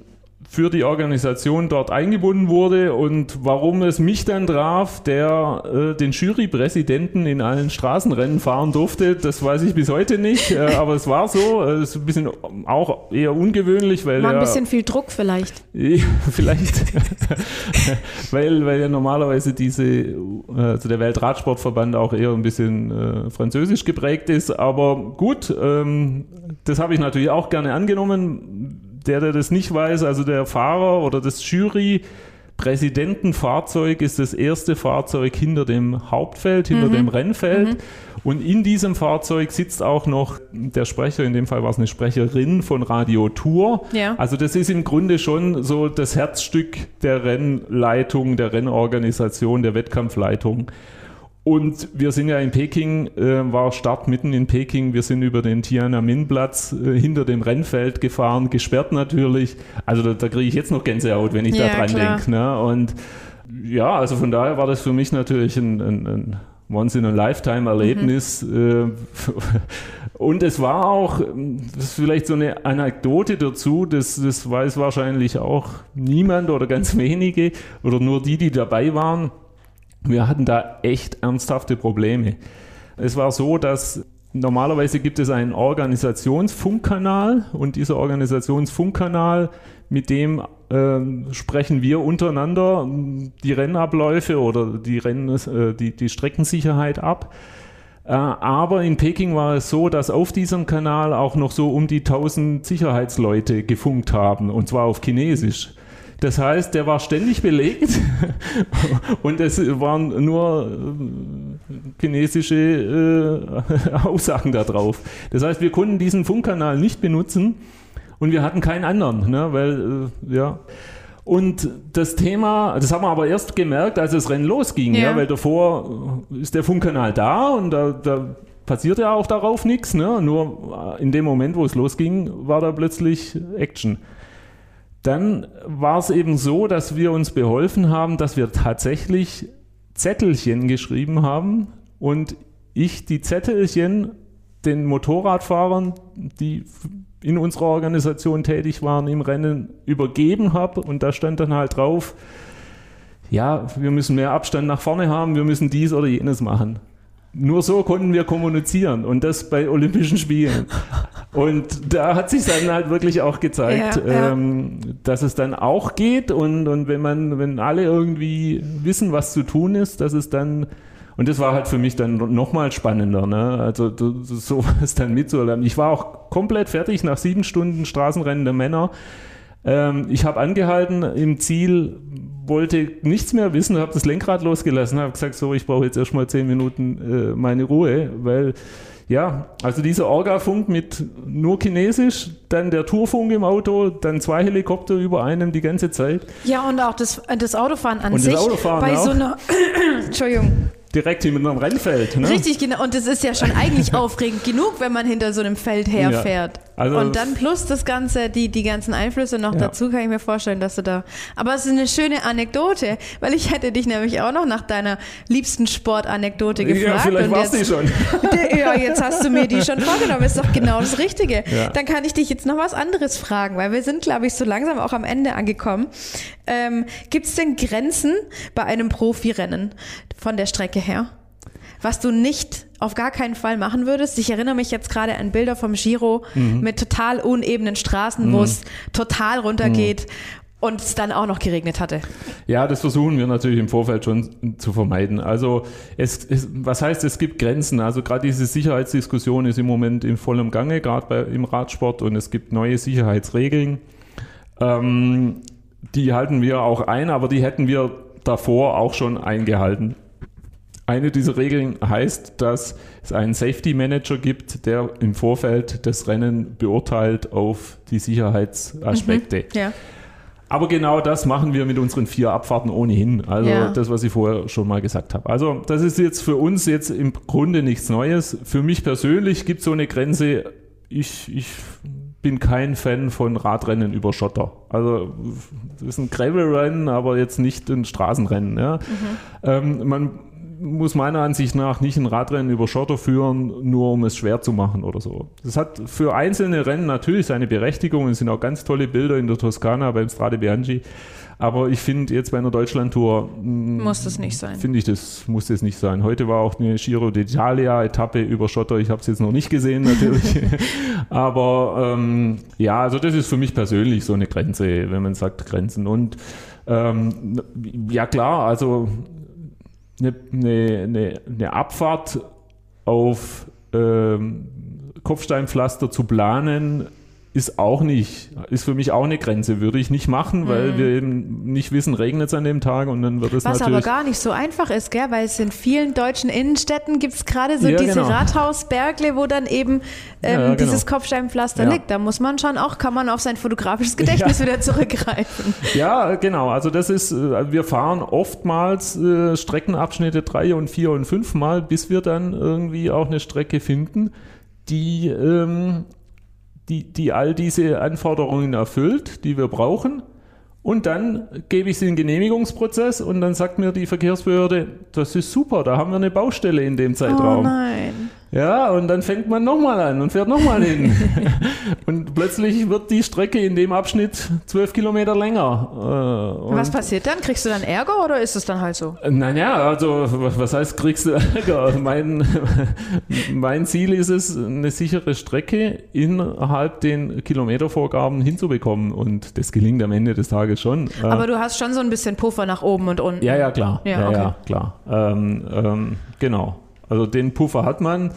für die Organisation dort eingebunden wurde und warum es mich dann traf, der äh, den Jurypräsidenten in allen Straßenrennen fahren durfte, das weiß ich bis heute nicht, äh, aber es war so, äh, es ist ein bisschen auch eher ungewöhnlich, weil War ein er bisschen viel Druck vielleicht. ja, vielleicht, weil, weil ja normalerweise diese, äh, also der Weltradsportverband auch eher ein bisschen äh, französisch geprägt ist. Aber gut, ähm, das habe ich natürlich auch gerne angenommen. Der, der das nicht weiß, also der Fahrer oder das Jury, Präsidentenfahrzeug ist das erste Fahrzeug hinter dem Hauptfeld, hinter dem Rennfeld. Und in diesem Fahrzeug sitzt auch noch der Sprecher, in dem Fall war es eine Sprecherin von Radio Tour. Ja. Also das ist im Grunde schon so das Herzstück der Rennleitung, der Rennorganisation, der Wettkampfleitung. Und wir sind ja in Peking, äh, war Start mitten in Peking. Wir sind über den Tiananmen-Platz äh, hinter dem Rennfeld gefahren, gesperrt natürlich. Also da, da kriege ich jetzt noch Gänsehaut, wenn ich Ja, da dran denke. Ne? Und ja, also von daher war das für mich natürlich ein, ein, ein Once-in-a-Lifetime-Erlebnis. Mhm. Äh, Und es war auch, das ist vielleicht so eine Anekdote dazu, das, das weiß wahrscheinlich auch niemand oder ganz wenige oder nur die, die dabei waren. Wir hatten da echt ernsthafte Probleme. Es war so, dass normalerweise gibt es einen Organisationsfunkkanal und dieser Organisationsfunkkanal, mit dem ähm, sprechen wir untereinander ähm, die Rennabläufe oder die, Renn, äh, die, die Streckensicherheit ab. Äh, aber in Peking war es so, dass auf diesem Kanal auch noch so um die 1000 Sicherheitsleute gefunkt haben und zwar auf Chinesisch. Das heißt, der war ständig belegt und es waren nur äh, chinesische äh, Aussagen da drauf. Das heißt, wir konnten diesen Funkkanal nicht benutzen und wir hatten keinen anderen, ne, weil, äh, ja. Und das Thema, das haben wir aber erst gemerkt, als das Rennen losging, ja. Ja. weil davor ist der Funkkanal da und da, da passiert ja auch darauf nichts. Ne? Nur in dem Moment, wo es losging, war da plötzlich Action. Dann war es eben so, dass wir uns beholfen haben, dass wir tatsächlich Zettelchen geschrieben haben und ich die Zettelchen den Motorradfahrern, die in unserer Organisation tätig waren, im Rennen übergeben habe und da stand dann halt drauf, ja, wir müssen mehr Abstand nach vorne haben, wir müssen dies oder jenes machen. Nur so konnten wir kommunizieren und das bei Olympischen Spielen. Und da hat sich dann halt wirklich auch gezeigt, Ja, ja. Ähm, dass es dann auch geht und, und wenn man, wenn alle irgendwie wissen, was zu tun ist, dass es dann und das war halt für mich dann nochmal spannender, ne? Also sowas dann mitzuerleben. Ich war auch komplett fertig nach sieben Stunden Straßenrennen der Männer. Ähm, ich habe angehalten im Ziel, wollte nichts mehr wissen, habe das Lenkrad losgelassen, habe gesagt, so, ich brauche jetzt erstmal zehn Minuten äh, meine Ruhe, weil ja, also dieser Orga-Funk mit nur Chinesisch, dann der Tourfunk im Auto, dann zwei Helikopter über einem die ganze Zeit. Ja, und auch das, das Autofahren an Und das sich. Autofahren bei auch. so einer. Entschuldigung. Direkt hinter einem Rennfeld. Ne? Richtig, genau. Und das ist ja schon eigentlich aufregend genug, wenn man hinter so einem Feld herfährt. Also- und dann plus das Ganze, die, die ganzen Einflüsse noch Ja. dazu, kann ich mir vorstellen, dass du da. Aber es ist eine schöne Anekdote, weil ich hätte dich nämlich auch noch nach deiner liebsten Sportanekdote gefragt. Ja, vielleicht war es die jetzt- schon. Ja, jetzt hast du mir die schon vorgenommen. Ist doch genau das Richtige. Ja. Dann kann ich dich jetzt noch was anderes fragen, weil wir sind, glaube ich, so langsam auch am Ende angekommen. Ähm, Gibt es denn Grenzen bei einem Profirennen von der Strecke her? Was du nicht auf gar keinen Fall machen würdest? Ich erinnere mich jetzt gerade an Bilder vom Giro Mhm. mit total unebenen Straßen, wo es total runtergeht und es dann auch noch geregnet hatte. Ja, das versuchen wir natürlich im Vorfeld schon zu vermeiden. Also es, es was heißt, es gibt Grenzen. Also gerade diese Sicherheitsdiskussion ist im Moment in vollem Gange, gerade im Radsport und es gibt neue Sicherheitsregeln. Ähm, die halten wir auch ein, aber die hätten wir davor auch schon eingehalten. Eine dieser Regeln heißt, dass es einen Safety Manager gibt, der im Vorfeld das Rennen beurteilt auf die Sicherheitsaspekte. Ja. Aber genau das machen wir mit unseren vier Abfahrten ohnehin. Also Ja. das, was ich vorher schon mal gesagt habe. Also das ist jetzt für uns jetzt im Grunde nichts Neues. Für mich persönlich gibt es so eine Grenze. Ich, ich bin kein Fan von Radrennen über Schotter. Also das ist ein Gravelrennen, aber jetzt nicht ein Straßenrennen. Ja. Ähm, man muss meiner Ansicht nach nicht ein Radrennen über Schotter führen, nur um es schwer zu machen oder so. Das hat für einzelne Rennen natürlich seine Berechtigung. Es sind auch ganz tolle Bilder in der Toskana beim Strade Bianchi. Aber ich finde jetzt bei einer Deutschlandtour mh, Muss das nicht sein. finde ich, das muss das nicht sein. Heute war auch eine Giro d'Italia-Etappe über Schotter. Ich habe es jetzt noch nicht gesehen, natürlich. Aber ähm, ja, also das ist für mich persönlich so eine Grenze, wenn man sagt Grenzen. Und ähm, ja klar, also eine, eine, eine, eine Abfahrt auf ähm, Kopfsteinpflaster zu planen, ist auch nicht, ist für mich auch eine Grenze. Würde ich nicht machen, weil wir eben nicht wissen, regnet es an dem Tag und dann wird es Mhm. Was aber natürlich. gar nicht so einfach ist, gell? weil es in vielen deutschen Innenstädten gibt es gerade so Ja, diese genau. Rathausbergle, wo dann eben ähm, Ja, genau. dieses Kopfsteinpflaster Ja. liegt. Da muss man schon auch, kann man auf sein fotografisches Gedächtnis wieder zurückgreifen. Ja, genau. Also das ist, äh, wir fahren oftmals äh, Streckenabschnitte drei und vier und fünfmal, bis wir dann irgendwie auch eine Strecke finden, die, ähm, die, die all diese Anforderungen erfüllt, die wir brauchen. Und dann gebe ich sie in den Genehmigungsprozess und dann sagt mir die Verkehrsbehörde, das ist super, da haben wir eine Baustelle in dem Oh Zeitraum. nein. Ja, und dann fängt man nochmal an und fährt nochmal hin. und plötzlich wird die Strecke in dem Abschnitt zwölf Kilometer länger. Äh, und Was passiert dann? Kriegst du dann Ärger oder ist es dann halt so? naja, also was heißt, kriegst du Ärger? Mein, mein Ziel ist es, eine sichere Strecke innerhalb den Kilometervorgaben hinzubekommen. Und das gelingt am Ende des Tages schon. Äh, Aber du hast schon so ein bisschen Puffer nach oben und unten. ja, ja, klar. Ja, Ja, okay. ja, klar. Ähm, ähm, genau. Also den Puffer hat man.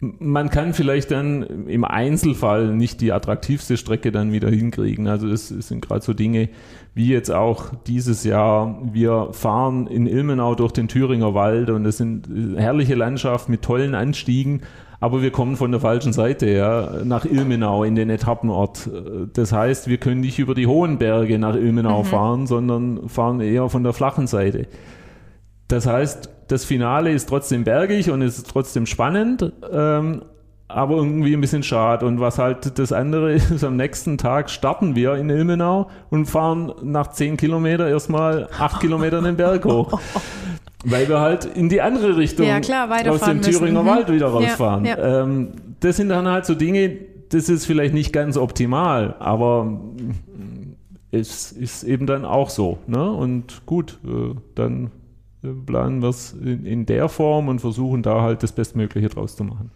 Man kann vielleicht dann im Einzelfall nicht die attraktivste Strecke dann wieder hinkriegen. Also das, das sind gerade so Dinge wie jetzt auch dieses Jahr. Wir fahren in Ilmenau durch den Thüringer Wald und es sind herrliche Landschaften mit tollen Anstiegen. aber wir kommen von der falschen Seite, ja, nach Ilmenau in den Etappenort. Das heißt, wir können nicht über die hohen Berge nach Ilmenau mhm. fahren, sondern fahren eher von der flachen Seite. Das heißt, das Finale ist trotzdem bergig und ist trotzdem spannend, ähm, aber irgendwie ein bisschen schade. Und was halt das andere ist, am nächsten Tag starten wir in Ilmenau und fahren nach zehn Kilometer erstmal acht Kilometer den Berg hoch. Weil wir halt in die andere Richtung ja, klar, aus dem Thüringer mhm. Wald wieder rausfahren. Ja, ja. Ähm, das sind dann halt so Dinge, das ist vielleicht nicht ganz optimal, aber es ist eben dann auch so. Ne? Und gut, äh, dann planen wir es in, in der Form und versuchen da halt das Bestmögliche draus zu machen.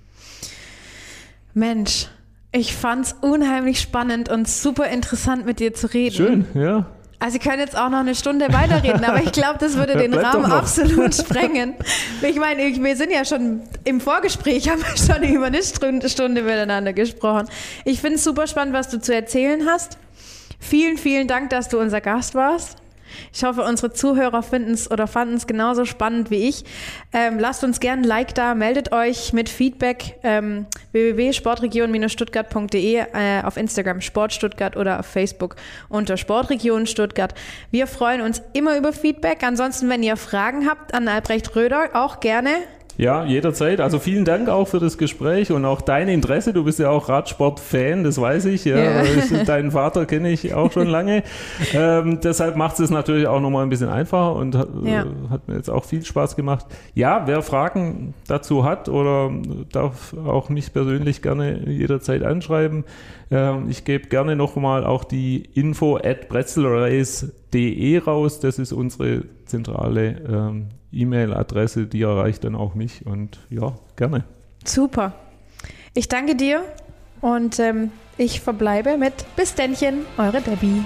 Mensch, ich fand's unheimlich spannend und super interessant mit dir zu reden. Schön, ja. Also, ich kann jetzt auch noch eine Stunde weiterreden, aber ich glaube, das würde den Rahmen absolut sprengen. Ich meine, wir sind ja schon im Vorgespräch, haben wir schon über eine Stunde, Stunde miteinander gesprochen. Ich finde es super spannend, was du zu erzählen hast. Vielen, vielen Dank, dass du unser Gast warst. Ich hoffe, unsere Zuhörer finden es oder fanden es genauso spannend wie ich. Ähm, lasst uns gerne ein Like da, meldet euch mit Feedback ähm, www.sportregion-stuttgart.de äh, auf Instagram Sportstuttgart oder auf Facebook unter Sportregion Stuttgart. Wir freuen uns immer über Feedback. Ansonsten, wenn ihr Fragen habt an Albrecht Röder, auch gerne ja, jederzeit. Also vielen Dank auch für das Gespräch und auch dein Interesse. Du bist ja auch Radsport-Fan, das weiß ich. Ja. ja. Deinen Vater kenne ich auch schon lange. ähm, deshalb macht es natürlich auch nochmal ein bisschen einfacher und hat, ja. äh, hat mir jetzt auch viel Spaß gemacht. Ja, wer Fragen dazu hat oder darf auch mich persönlich gerne jederzeit anschreiben. Ähm, ich gebe gerne nochmal auch die info at pretzelrace.de raus. Das ist unsere zentrale ähm, E-Mail-Adresse, die erreicht dann auch mich und ja, gerne. Super. Ich danke dir und ähm, ich verbleibe mit Bis Dännchen, eure Debbie.